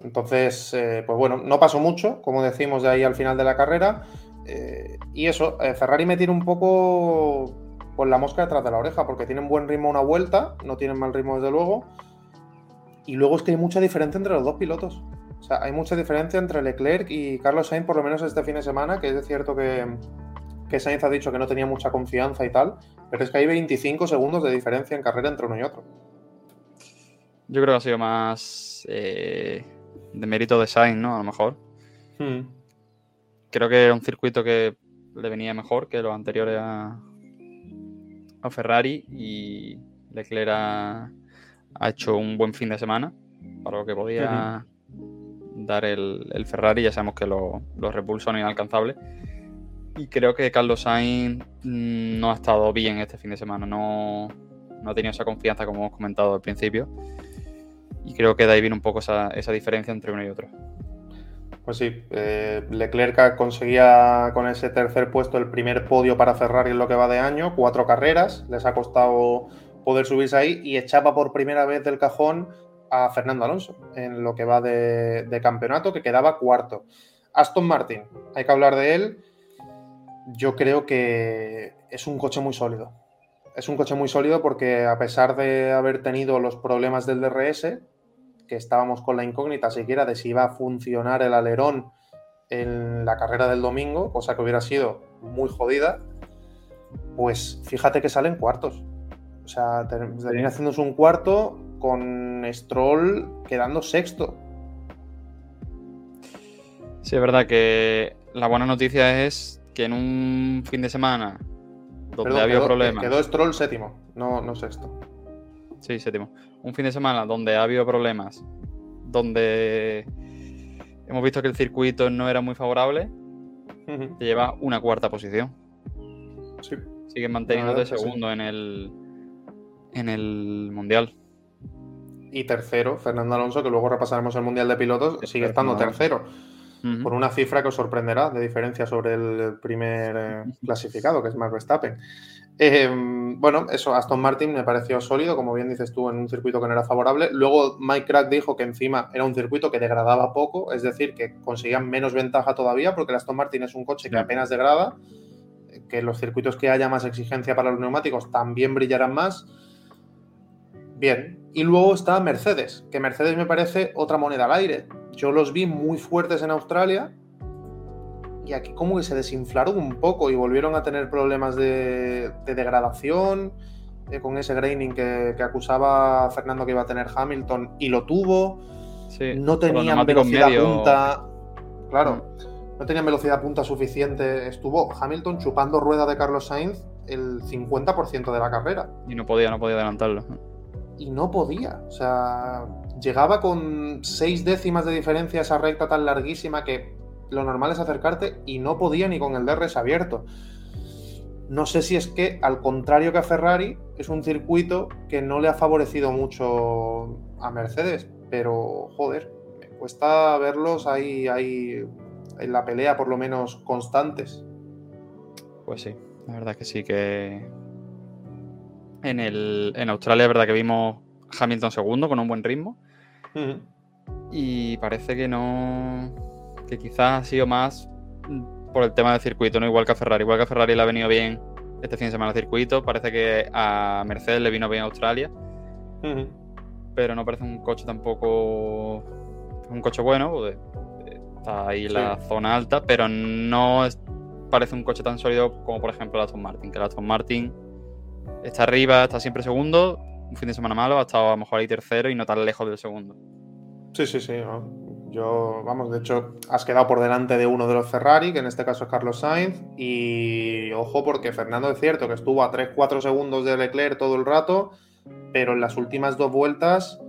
Entonces, eh, pues bueno, no pasó mucho, como decimos, de ahí al final de la carrera. Eh, y eso, eh, Ferrari me tiene un poco con la mosca detrás de la oreja, porque tienen buen ritmo una vuelta, no tienen mal ritmo desde luego. Y luego es que hay mucha diferencia entre los dos pilotos. O sea, hay mucha diferencia entre Leclerc y Carlos Sainz, por lo menos este fin de semana, que es cierto que, que Sainz ha dicho que no tenía mucha confianza y tal, pero es que hay 25 segundos de diferencia en carrera entre uno y otro. Yo creo que ha sido más eh, de mérito de Sainz, ¿no? A lo mejor. Hmm. Creo que era un circuito que le venía mejor que los anteriores a, a Ferrari y Leclerc ha, hecho un buen fin de semana para lo que podía dar el, Ferrari. Ya sabemos que los Red Bull son inalcanzables. Y creo que Carlos Sainz no ha estado bien este fin de semana. No, ha tenido esa confianza como hemos comentado al principio. Y creo que de ahí viene un poco esa, diferencia entre uno y otro. Pues sí, eh, Leclerc conseguía con ese tercer puesto el primer podio para Ferrari en lo que va de año, cuatro carreras, les ha costado poder subirse ahí y echaba por primera vez del cajón a Fernando Alonso en lo que va de, campeonato, que quedaba cuarto. Aston Martin, hay que hablar de él. Yo creo que es un coche muy sólido. Es un coche muy sólido porque a pesar de haber tenido los problemas del DRS, que estábamos con la incógnita siquiera de si iba a funcionar el alerón en la carrera del domingo, cosa que hubiera sido muy jodida, pues fíjate que salen cuartos. O sea, termina haciéndose un cuarto con Stroll quedando sexto. Sí, es verdad que la buena noticia es que en un fin de semana donde había problemas. Quedó Stroll séptimo, no, no sexto. Sí, séptimo. Un fin de semana donde ha habido problemas, donde hemos visto que el circuito no era muy favorable, te lleva una cuarta posición. Sí. Sigues manteniéndote segundo en el en el Mundial. Y tercero, Fernando Alonso, que luego repasaremos el Mundial de Pilotos, sigue estando tercero. Por una cifra que os sorprenderá de diferencia sobre el primer eh, clasificado, que es Max Verstappen. Eh, bueno, eso, Aston Martin me pareció sólido, como bien dices tú, en un circuito que no era favorable. Luego Mike Crack dijo que encima era un circuito que degradaba poco, es decir, que conseguían menos ventaja todavía, porque el Aston Martin es un coche que apenas degrada, que los circuitos que haya más exigencia para los neumáticos también brillarán más. Bien. Y luego está Mercedes, que Mercedes me parece otra moneda al aire. Yo los vi muy fuertes en Australia y aquí como que se desinflaron un poco y volvieron a tener problemas de, degradación eh, con ese graining que, acusaba Fernando que iba a tener Hamilton y lo tuvo. no tenían velocidad punta. Claro, mm. no tenían velocidad punta suficiente. Estuvo Hamilton chupando rueda de Carlos Sainz el 50% de la carrera. Y no podía, no podía adelantarlo y no podía. O sea, llegaba con seis décimas de diferencia esa recta tan larguísima que lo normal es acercarte y no podía ni con el DRS abierto. No sé si es que, al contrario que a Ferrari, es un circuito que no le ha favorecido mucho a Mercedes, pero joder, me cuesta verlos ahí, ahí en la pelea por lo menos constantes. Pues sí, la verdad que sí que en, el, en Australia es verdad que vimos Hamilton segundo con un buen ritmo. Y parece que no. Que quizás ha sido más por el tema del circuito, no igual que a Ferrari. Igual que a Ferrari le ha venido bien este fin de semana el circuito. Parece que a Mercedes le vino bien Australia. Pero no parece un coche tampoco. Un coche bueno, pues, está ahí la zona alta, pero no parece un coche tan sólido como por ejemplo el Aston Martin, que el Aston Martin está arriba, está siempre segundo. Un fin de semana malo, ha estado a lo mejor ahí tercero y no tan lejos del segundo. Sí, sí, sí. Yo, vamos, de hecho, has quedado por delante de uno de los Ferrari, que en este caso es Carlos Sainz. Y ojo, porque Fernando es cierto que estuvo a 3-4 segundos de Leclerc todo el rato, pero en las últimas dos vueltas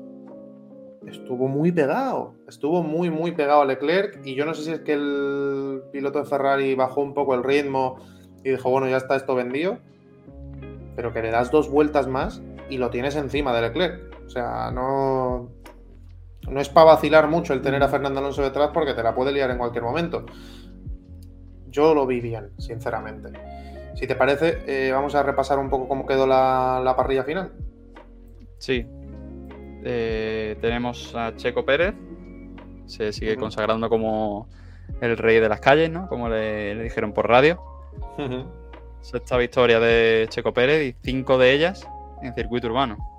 estuvo muy pegado. Estuvo muy, muy pegado a Leclerc. Y yo no sé si es que el piloto de Ferrari bajó un poco el ritmo y dijo, bueno, ya está esto vendido pero que le das dos vueltas más y lo tienes encima de Leclerc. O sea, no, no es para vacilar mucho el tener a Fernando Alonso detrás porque te la puede liar en cualquier momento. yo lo vi bien, sinceramente. Si te parece, eh, vamos a repasar un poco cómo quedó la, parrilla final. Sí. Eh, tenemos a Checo Pérez. Se sigue consagrando como el rey de las calles, ¿no? Como le, dijeron por radio. Sexta victoria de Checo Pérez y cinco de ellas en circuito urbano.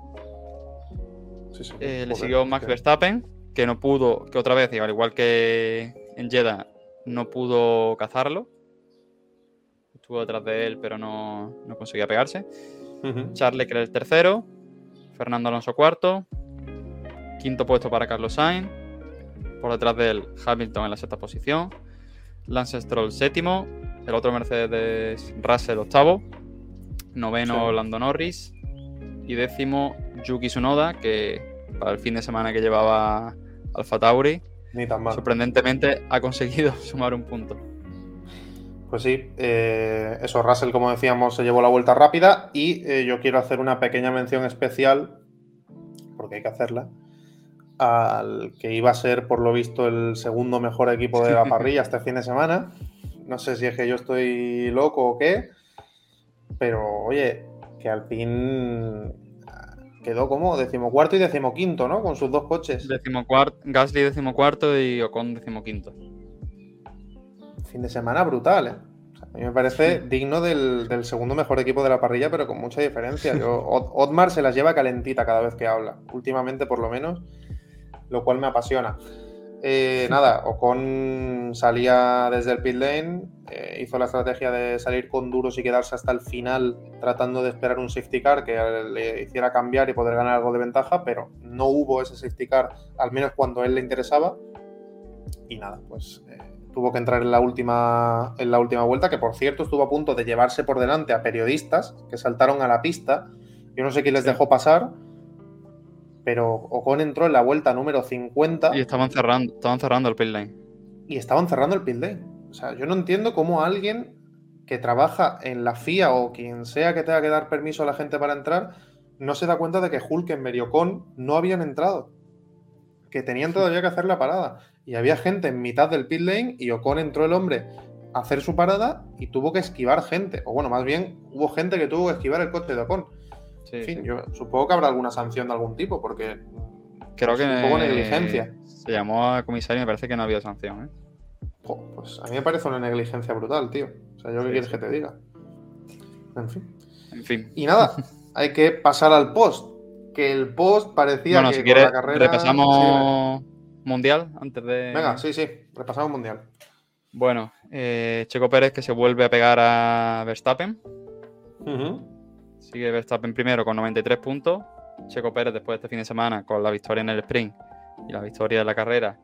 Eh, le siguió Max Verstappen, que no pudo, que otra vez, al igual que en Jeddah, no pudo cazarlo. Estuvo detrás de él, pero no, conseguía pegarse. Charles que era el tercero, Fernando Alonso cuarto, quinto puesto para Carlos Sainz, por detrás de él Hamilton en la sexta posición, Lance Stroll séptimo, el otro Mercedes Russell octavo, noveno Lando Norris. Y décimo Yuki Tsunoda, que para el fin de semana que llevaba Alfa Tauri, sorprendentemente ha conseguido sumar un punto. Pues sí, eh, eso, Russell, como decíamos, se llevó la vuelta rápida y eh, yo quiero hacer una pequeña mención especial, porque hay que hacerla, al que iba a ser, por lo visto, el segundo mejor equipo de la parrilla este fin de semana. No sé si es que yo estoy loco o qué, pero oye, que Alpine quedó como decimocuarto y decimoquinto, ¿no? Con sus dos coches. Decimocuarto, Gasly decimocuarto y Ocon decimoquinto fin de semana brutal, ¿eh? a mí me parece digno del, segundo mejor equipo de la parrilla, pero con mucha diferencia. Yo, Otmar se las lleva calentita cada vez que habla, últimamente por lo menos, lo cual me apasiona. Eh, nada, Ocon salía desde el pit lane, eh, hizo la estrategia de salir con duros y quedarse hasta el final tratando de esperar un safety car que le hiciera cambiar y poder ganar algo de ventaja, pero no hubo ese safety car, al menos cuando a él le interesaba. Y nada, pues eh, tuvo que entrar en la última, en la última vuelta, que por cierto estuvo a punto de llevarse por delante a periodistas que saltaron a la pista. Yo no sé quién les dejó pasar, pero Ocon entró en la vuelta número 50. Y estaban cerrando, estaban cerrando el pit lane. Y estaban cerrando el pit lane. O sea, yo no entiendo cómo alguien que trabaja en la FIA o quien sea que tenga que dar permiso a la gente para entrar, no se da cuenta de que Hulkenberg y Ocon no habían entrado. Que tenían todavía que hacer la parada y había gente en mitad del pit lane y Ocon entró el hombre a hacer su parada y tuvo que esquivar gente. O bueno, más bien hubo gente que tuvo que esquivar el coche de Ocon. En fin, yo supongo que habrá alguna sanción de algún tipo porque creo que un poco negligencia. Se llamó a comisario y me parece que no había sanción. ¿eh? pues a mí me parece una negligencia brutal, tío. O sea, yo qué quieres que te diga. En fin. En fin. Y nada, hay que pasar al post. Que el post parecía que si la carrera. Repasamos mundial antes de. Venga, sí, sí, repasamos mundial. Bueno, eh, Checo Pérez que se vuelve a pegar a Verstappen. Sigue Verstappen primero con 93 puntos. Checo Pérez después de este fin de semana con la victoria en el sprint y la victoria de la carrera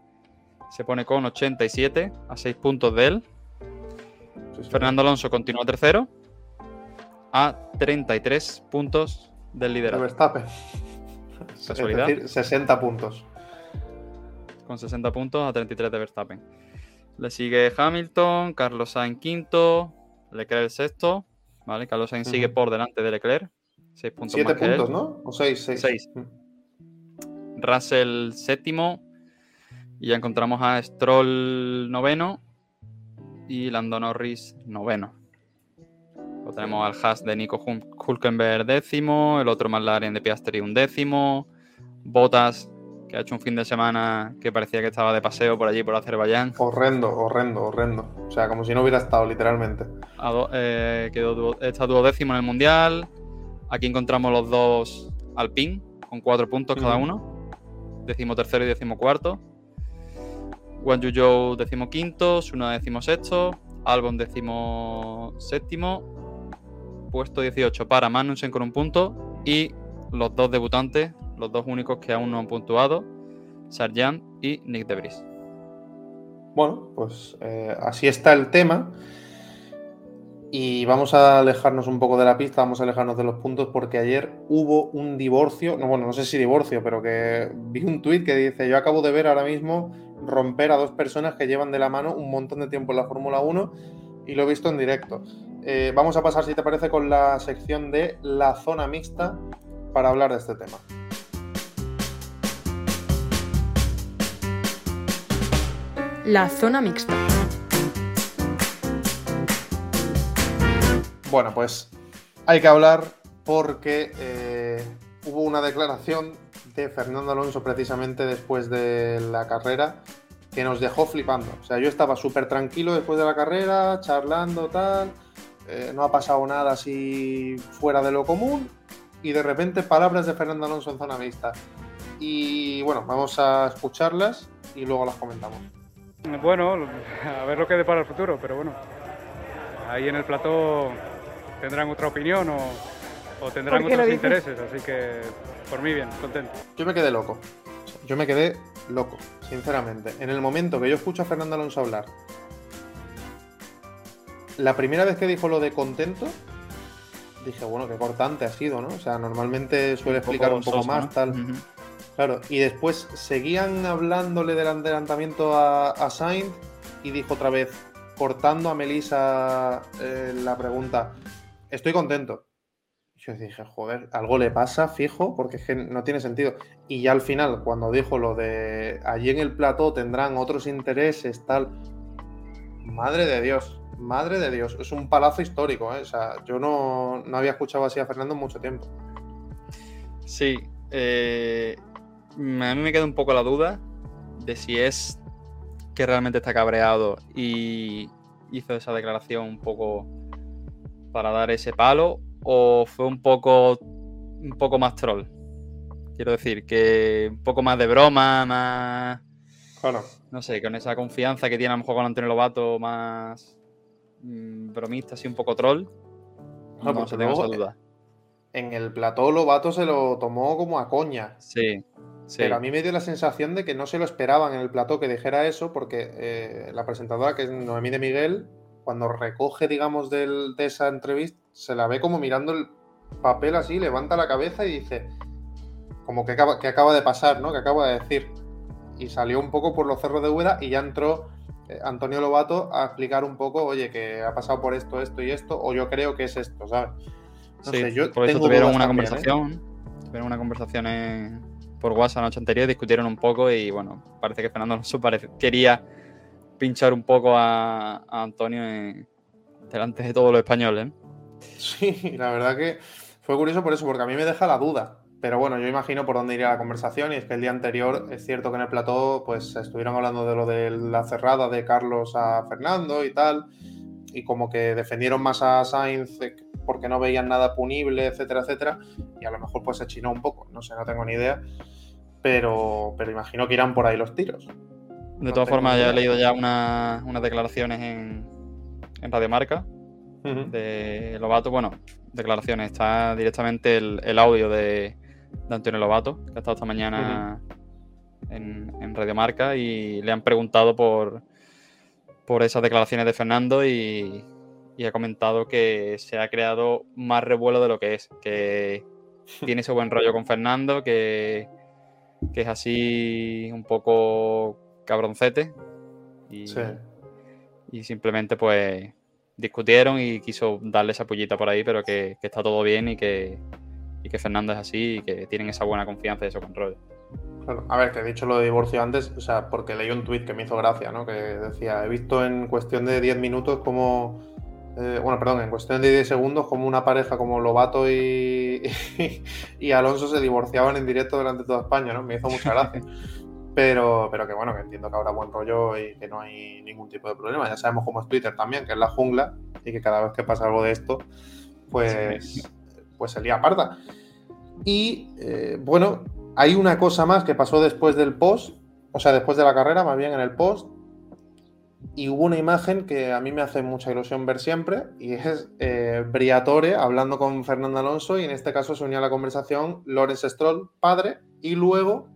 se pone con 87 a 6 puntos de él. Fernando Alonso continúa tercero a 33 puntos del liderazgo. Verstappen. Es decir, 60 puntos con 60 puntos a 33 de Verstappen. Le sigue Hamilton, Carlos Sainz quinto, Leclerc sexto, ¿vale? Carlos Sainz sigue por delante de Leclerc, 6 puntos 7 puntos, ¿no? ¿O 6? 6. 6. Russell séptimo, y ya encontramos a Stroll noveno y Lando Norris noveno. Lo tenemos al Haas de Nico Hulkenberg décimo, el otro McLaren de Piastri un décimo, Bottas ha hecho un fin de semana que parecía que estaba de paseo por allí, por Azerbaiyán. Horrendo, horrendo, horrendo. O sea, como si no hubiera estado, literalmente. Eh, quedó está duodécimo en el Mundial. Aquí encontramos los dos Alpine, con cuatro puntos cada uno. Décimo tercero y décimo cuarto. Wang Yuzhou décimo quinto, Suna décimo sexto, Albon décimo séptimo, puesto 18 para Magnussen con un punto y los dos debutantes los dos únicos que aún no han puntuado, Sargent y Nick Debris. Bueno, pues eh, así está el tema. Y vamos a alejarnos un poco de la pista, vamos a alejarnos de los puntos, porque ayer hubo un divorcio, no, bueno, no sé si divorcio, pero que vi un tuit que dice, yo acabo de ver ahora mismo romper a dos personas que llevan de la mano un montón de tiempo en la Fórmula 1 y lo he visto en directo. Eh, vamos a pasar, si te parece, con la sección de la zona mixta para hablar de este tema. La zona mixta. Bueno, pues hay que hablar porque eh, hubo una declaración de Fernando Alonso precisamente después de la carrera que nos dejó flipando. O sea, yo estaba súper tranquilo después de la carrera, charlando, tal. eh, no ha pasado nada así fuera de lo común. Y de repente palabras de Fernando Alonso en zona mixta. Y bueno, vamos a escucharlas y luego las comentamos. Bueno, a ver lo que depara el futuro, pero bueno, ahí en el plató tendrán otra opinión o, o tendrán ¿Por qué lo otros intereses, así que por mí bien, contento. Yo me quedé loco. Yo me quedé loco, sinceramente. En el momento que yo escucho a Fernando Alonso hablar, la primera vez que dijo lo de contento, dije, bueno, qué cortante ha sido, ¿no? O sea, normalmente suele explicar un poco más, ¿no? tal. Ujú. Claro, y después seguían hablándole del adelantamiento a, a Sainz y dijo otra vez, cortando a Melissa eh, la pregunta, estoy contento. Yo dije, joder, algo le pasa, fijo, porque es que no tiene sentido. Y ya al final, cuando dijo lo de allí en el plató tendrán otros intereses, tal. Madre de Dios, madre de Dios. Es un palazo histórico, ¿eh? O sea, yo no, no había escuchado así a Fernando en mucho tiempo. Sí, eh, a mí me queda un poco la duda de si es que realmente está cabreado y hizo esa declaración un poco para dar ese palo o fue un poco un poco más troll. Quiero decir que un poco más de broma, más Claro. no sé, con esa confianza que tiene a lo mejor con Antonio Lobato más mm, bromista, así un poco troll. No, No, porque se tengo esa duda. En el plató Lobato se lo tomó como a coña. Sí, sí. Pero a mí me dio la sensación de que no se lo esperaban en el plató que dijera eso, porque eh, la presentadora, que es Noemí de Miguel, cuando recoge, digamos, del- de esa entrevista, se la ve como mirando el papel así, levanta la cabeza y dice, como que acaba, que acaba de pasar, ¿no? Que acaba de decir. Y salió un poco por los cerros de Úbeda y ya entró eh, Antonio Lobato a explicar un poco, oye, que ha pasado por esto, esto y esto, o yo creo que es esto, ¿sabes? No Sí, sé, yo por eso tuvieron una también, ¿eh? conversación. Tuvieron una conversación en- por WhatsApp la noche anterior, discutieron un poco y bueno, parece que Fernando Alonso parece- quería pinchar un poco a, Antonio delante de todos los españoles. ¿eh? Sí, la verdad que fue curioso por eso, porque a mí me deja la duda. Pero bueno, yo imagino por dónde iría la conversación y es que el día anterior es cierto que en el plató pues estuvieron hablando de lo de la cerrada de Carlos a Fernando y tal, y como que defendieron más a Sainz eh, porque no veían nada punible, etcétera, etcétera, y a lo mejor pues se chinó un poco, no sé, no tengo ni idea, pero, pero imagino que irán por ahí los tiros. De No todas formas, ya he leído ya una- unas declaraciones en, en Radio Marca de Lobato. Bueno, declaraciones, está directamente el, el audio de, de Antonio Lobato, que ha estado esta mañana en, en Radio Marca y le han preguntado por, por esas declaraciones de Fernando y, y ha comentado que se ha creado más revuelo de lo que es, que tiene ese buen rollo con Fernando, que, que es así un poco cabroncete y, Sí. y simplemente pues discutieron y quiso darle esa pullita por ahí, pero que, que está todo bien y que, y que Fernando es así y que tienen esa buena confianza y ese control. Claro. A ver, que he dicho lo de divorcio antes, o sea, porque leí un tuit que me hizo gracia, ¿no? Que decía, he visto en cuestión de 10 minutos como, eh, bueno, perdón, en cuestión de 10 segundos como una pareja como Lobato y, y Alonso se divorciaban en directo delante de toda España, ¿no? Me hizo mucha gracia. Pero, pero que bueno, que entiendo que habrá buen rollo y que no hay ningún tipo de problema. Ya sabemos cómo es Twitter también, que es la jungla y que cada vez que pasa algo de esto, pues, pues se lía parda. Y eh, bueno, hay una cosa más que pasó después del post, o sea, después de la carrera, más bien en el post, y hubo una imagen que a mí me hace mucha ilusión ver siempre, y es eh, Briatore hablando con Fernando Alonso, y en este caso se unió a la conversación Lawrence Stroll, padre, y luego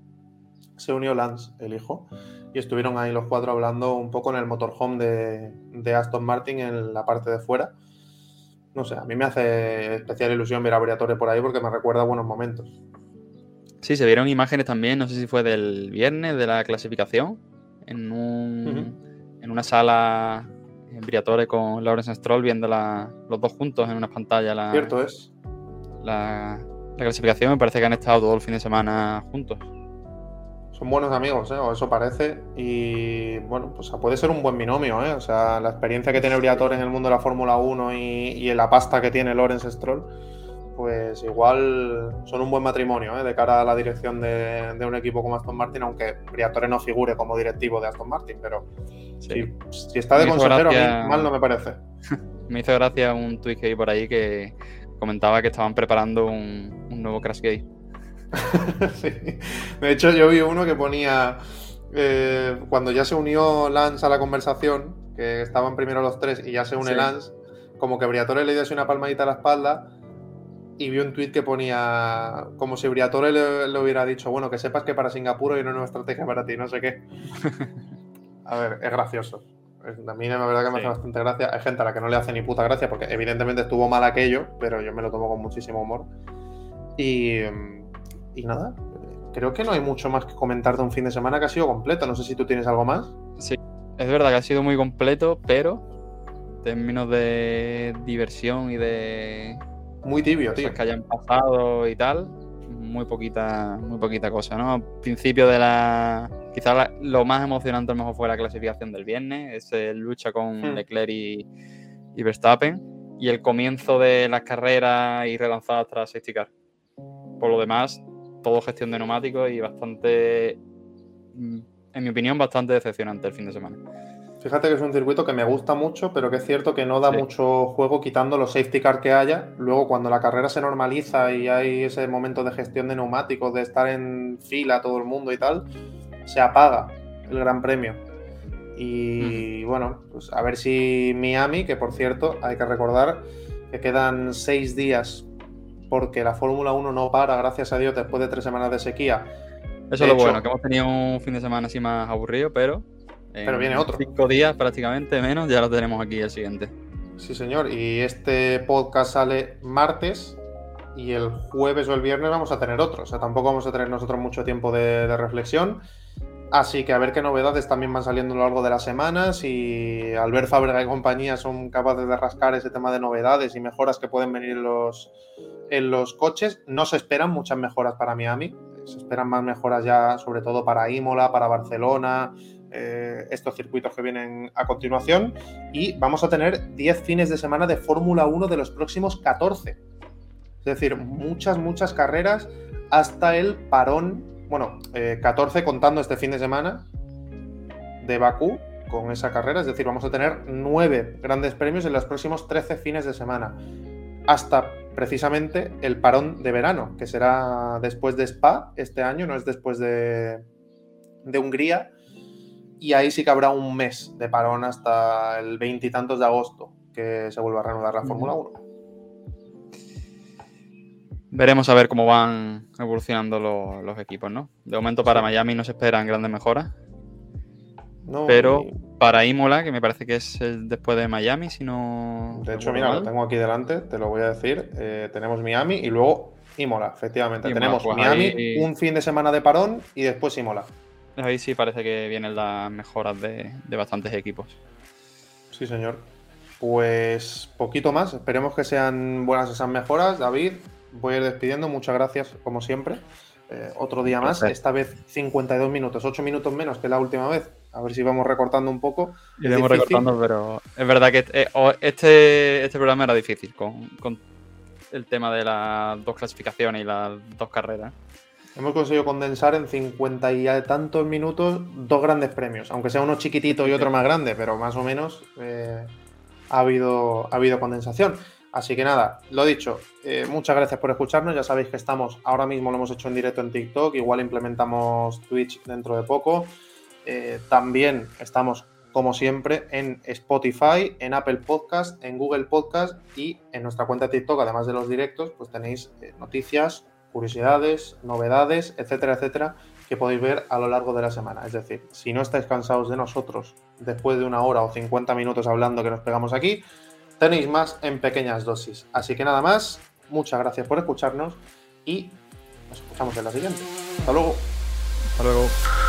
se unió Lance, el hijo, y estuvieron ahí los cuatro hablando un poco en el motorhome de, de Aston Martin en la parte de fuera. No sé, a mí me hace especial ilusión ver a Briatore por ahí porque me recuerda buenos momentos. Sí, se vieron imágenes también, no sé si fue del viernes de la clasificación, en, un, en una sala en Briatore con Lawrence Stroll viendo la- los dos juntos en una pantalla la, Cierto es. la, la clasificación. Me parece que han estado todo el fin de semana juntos. Son buenos amigos, ¿eh? o eso parece. Y bueno, pues puede ser un buen binomio. ¿eh? O sea, la experiencia que tiene Briatore en el mundo de la Fórmula 1 y, y, en la pasta que tiene Lorenz Stroll, pues igual son un buen matrimonio ¿eh? de cara a la dirección de, de, un equipo como Aston Martin, aunque Briatore no figure como directivo de Aston Martin. Pero sí. si, si, está de consejero, gracia... a mí mal no me parece. me hizo gracia un tweet que vi por ahí que comentaba que estaban preparando un, un nuevo Crash Gate. sí. De hecho, yo vi uno que ponía. Eh, cuando ya se unió Lance a la conversación, que estaban primero los tres y ya se une sí. Lance, como que Briatore le dio así una palmadita a la espalda y vi un tuit que ponía como si Briatore le, le, hubiera dicho, bueno, que sepas que para Singapur hay una nueva estrategia para ti, no sé qué. A ver, es gracioso. A mí la verdad que me sí. hace bastante gracia. Hay gente a la que no le hace ni puta gracia porque evidentemente estuvo mal aquello, pero yo me lo tomo con muchísimo humor. Y, y nada, creo que no hay mucho más que comentar de un fin de semana que ha sido completo. No sé si tú tienes algo más. Sí, es verdad que ha sido muy completo, pero en términos de diversión y de. Muy tibio, tío. que hayan pasado y tal, muy poquita, muy poquita cosa, ¿no? Al principio de la. Quizás lo más emocionante a lo mejor fue la clasificación del viernes, esa lucha con hmm. Leclerc y, y, Verstappen, y el comienzo de las carreras y relanzadas tras safety car. Por lo demás, todo gestión de neumáticos y bastante, mm, en mi opinión, bastante decepcionante el fin de semana. Fíjate que es un circuito que me gusta mucho, pero que es cierto que no da sí. mucho juego quitando los safety car que haya. Luego, cuando la carrera se normaliza y hay ese momento de gestión de neumáticos, de estar en fila todo el mundo y tal, se apaga el Gran Premio. Y bueno, pues a ver si Miami, que por cierto, hay que recordar que quedan seis días porque la Fórmula 1 no para, gracias a Dios, después de tres semanas de sequía. Eso es lo bueno, que hemos tenido un fin de semana así más aburrido, pero. Pero viene otro. Cinco días prácticamente menos, ya lo tenemos aquí el siguiente. Sí, señor. Y este podcast sale martes y el jueves o el viernes vamos a tener otro. O sea, tampoco vamos a tener nosotros mucho tiempo de, de reflexión. Así que a ver qué novedades también van saliendo a lo largo de las semanas y Albert Fábrega y compañía son capaces de rascar ese tema de novedades y mejoras que pueden venir en los, en los coches. No se esperan muchas mejoras para Miami, se esperan más mejoras ya sobre todo para Imola, para Barcelona, eh, estos circuitos que vienen a continuación y vamos a tener 10 fines de semana de Fórmula 1 de los próximos 14. Es decir, muchas, muchas carreras hasta el parón bueno, eh, 14 contando este fin de semana de Bakú con esa carrera, es decir, vamos a tener 9 grandes premios en los próximos 13 fines de semana, hasta precisamente el parón de verano, que será después de Spa este año, no es después de, de Hungría, y ahí sí que habrá un mes de parón hasta el veintitantos de agosto, que se vuelva a reanudar la Fórmula 1. Veremos a ver cómo van evolucionando los, los equipos, ¿no? De momento para. Miami no se esperan grandes mejoras. No, pero para Imola, que me parece que es el después de Miami, si no. De hecho, mira, lo tengo aquí delante, te lo voy a decir. Eh, tenemos Miami y luego Imola, efectivamente. Imola, tenemos pues Miami, ahí... un fin de semana de parón y después Imola. Ahí sí parece que vienen las mejoras de, de bastantes equipos. Sí, señor. Pues poquito más. Esperemos que sean buenas esas mejoras, David voy a ir despidiendo. Muchas gracias, como siempre. Eh, otro día más, esta vez 52 minutos, 8 minutos menos que la última vez. A ver si vamos recortando un poco. Iremos recortando, pero es verdad que eh, este, este programa era difícil con, con, el tema de las dos clasificaciones y las dos carreras. Hemos conseguido condensar en 50 y tantos minutos dos grandes premios, aunque sea uno chiquitito y otro más grande, pero más o menos eh, ha, habido, ha habido condensación. Así que nada, lo dicho, eh, muchas gracias por escucharnos. Ya sabéis que estamos, ahora mismo lo hemos hecho en directo en TikTok, igual implementamos Twitch dentro de poco. Eh, también estamos, como siempre, en Spotify, en Apple Podcast, en Google Podcast y en nuestra cuenta de TikTok, además de los directos, pues tenéis eh, noticias, curiosidades, novedades, etcétera, etcétera, que podéis ver a lo largo de la semana. Es decir, si no estáis cansados de nosotros después de una hora o 50 minutos hablando que nos pegamos aquí, tenéis más en pequeñas dosis. Así que nada más, muchas gracias por escucharnos y nos escuchamos en la siguiente. Hasta luego. Hasta luego.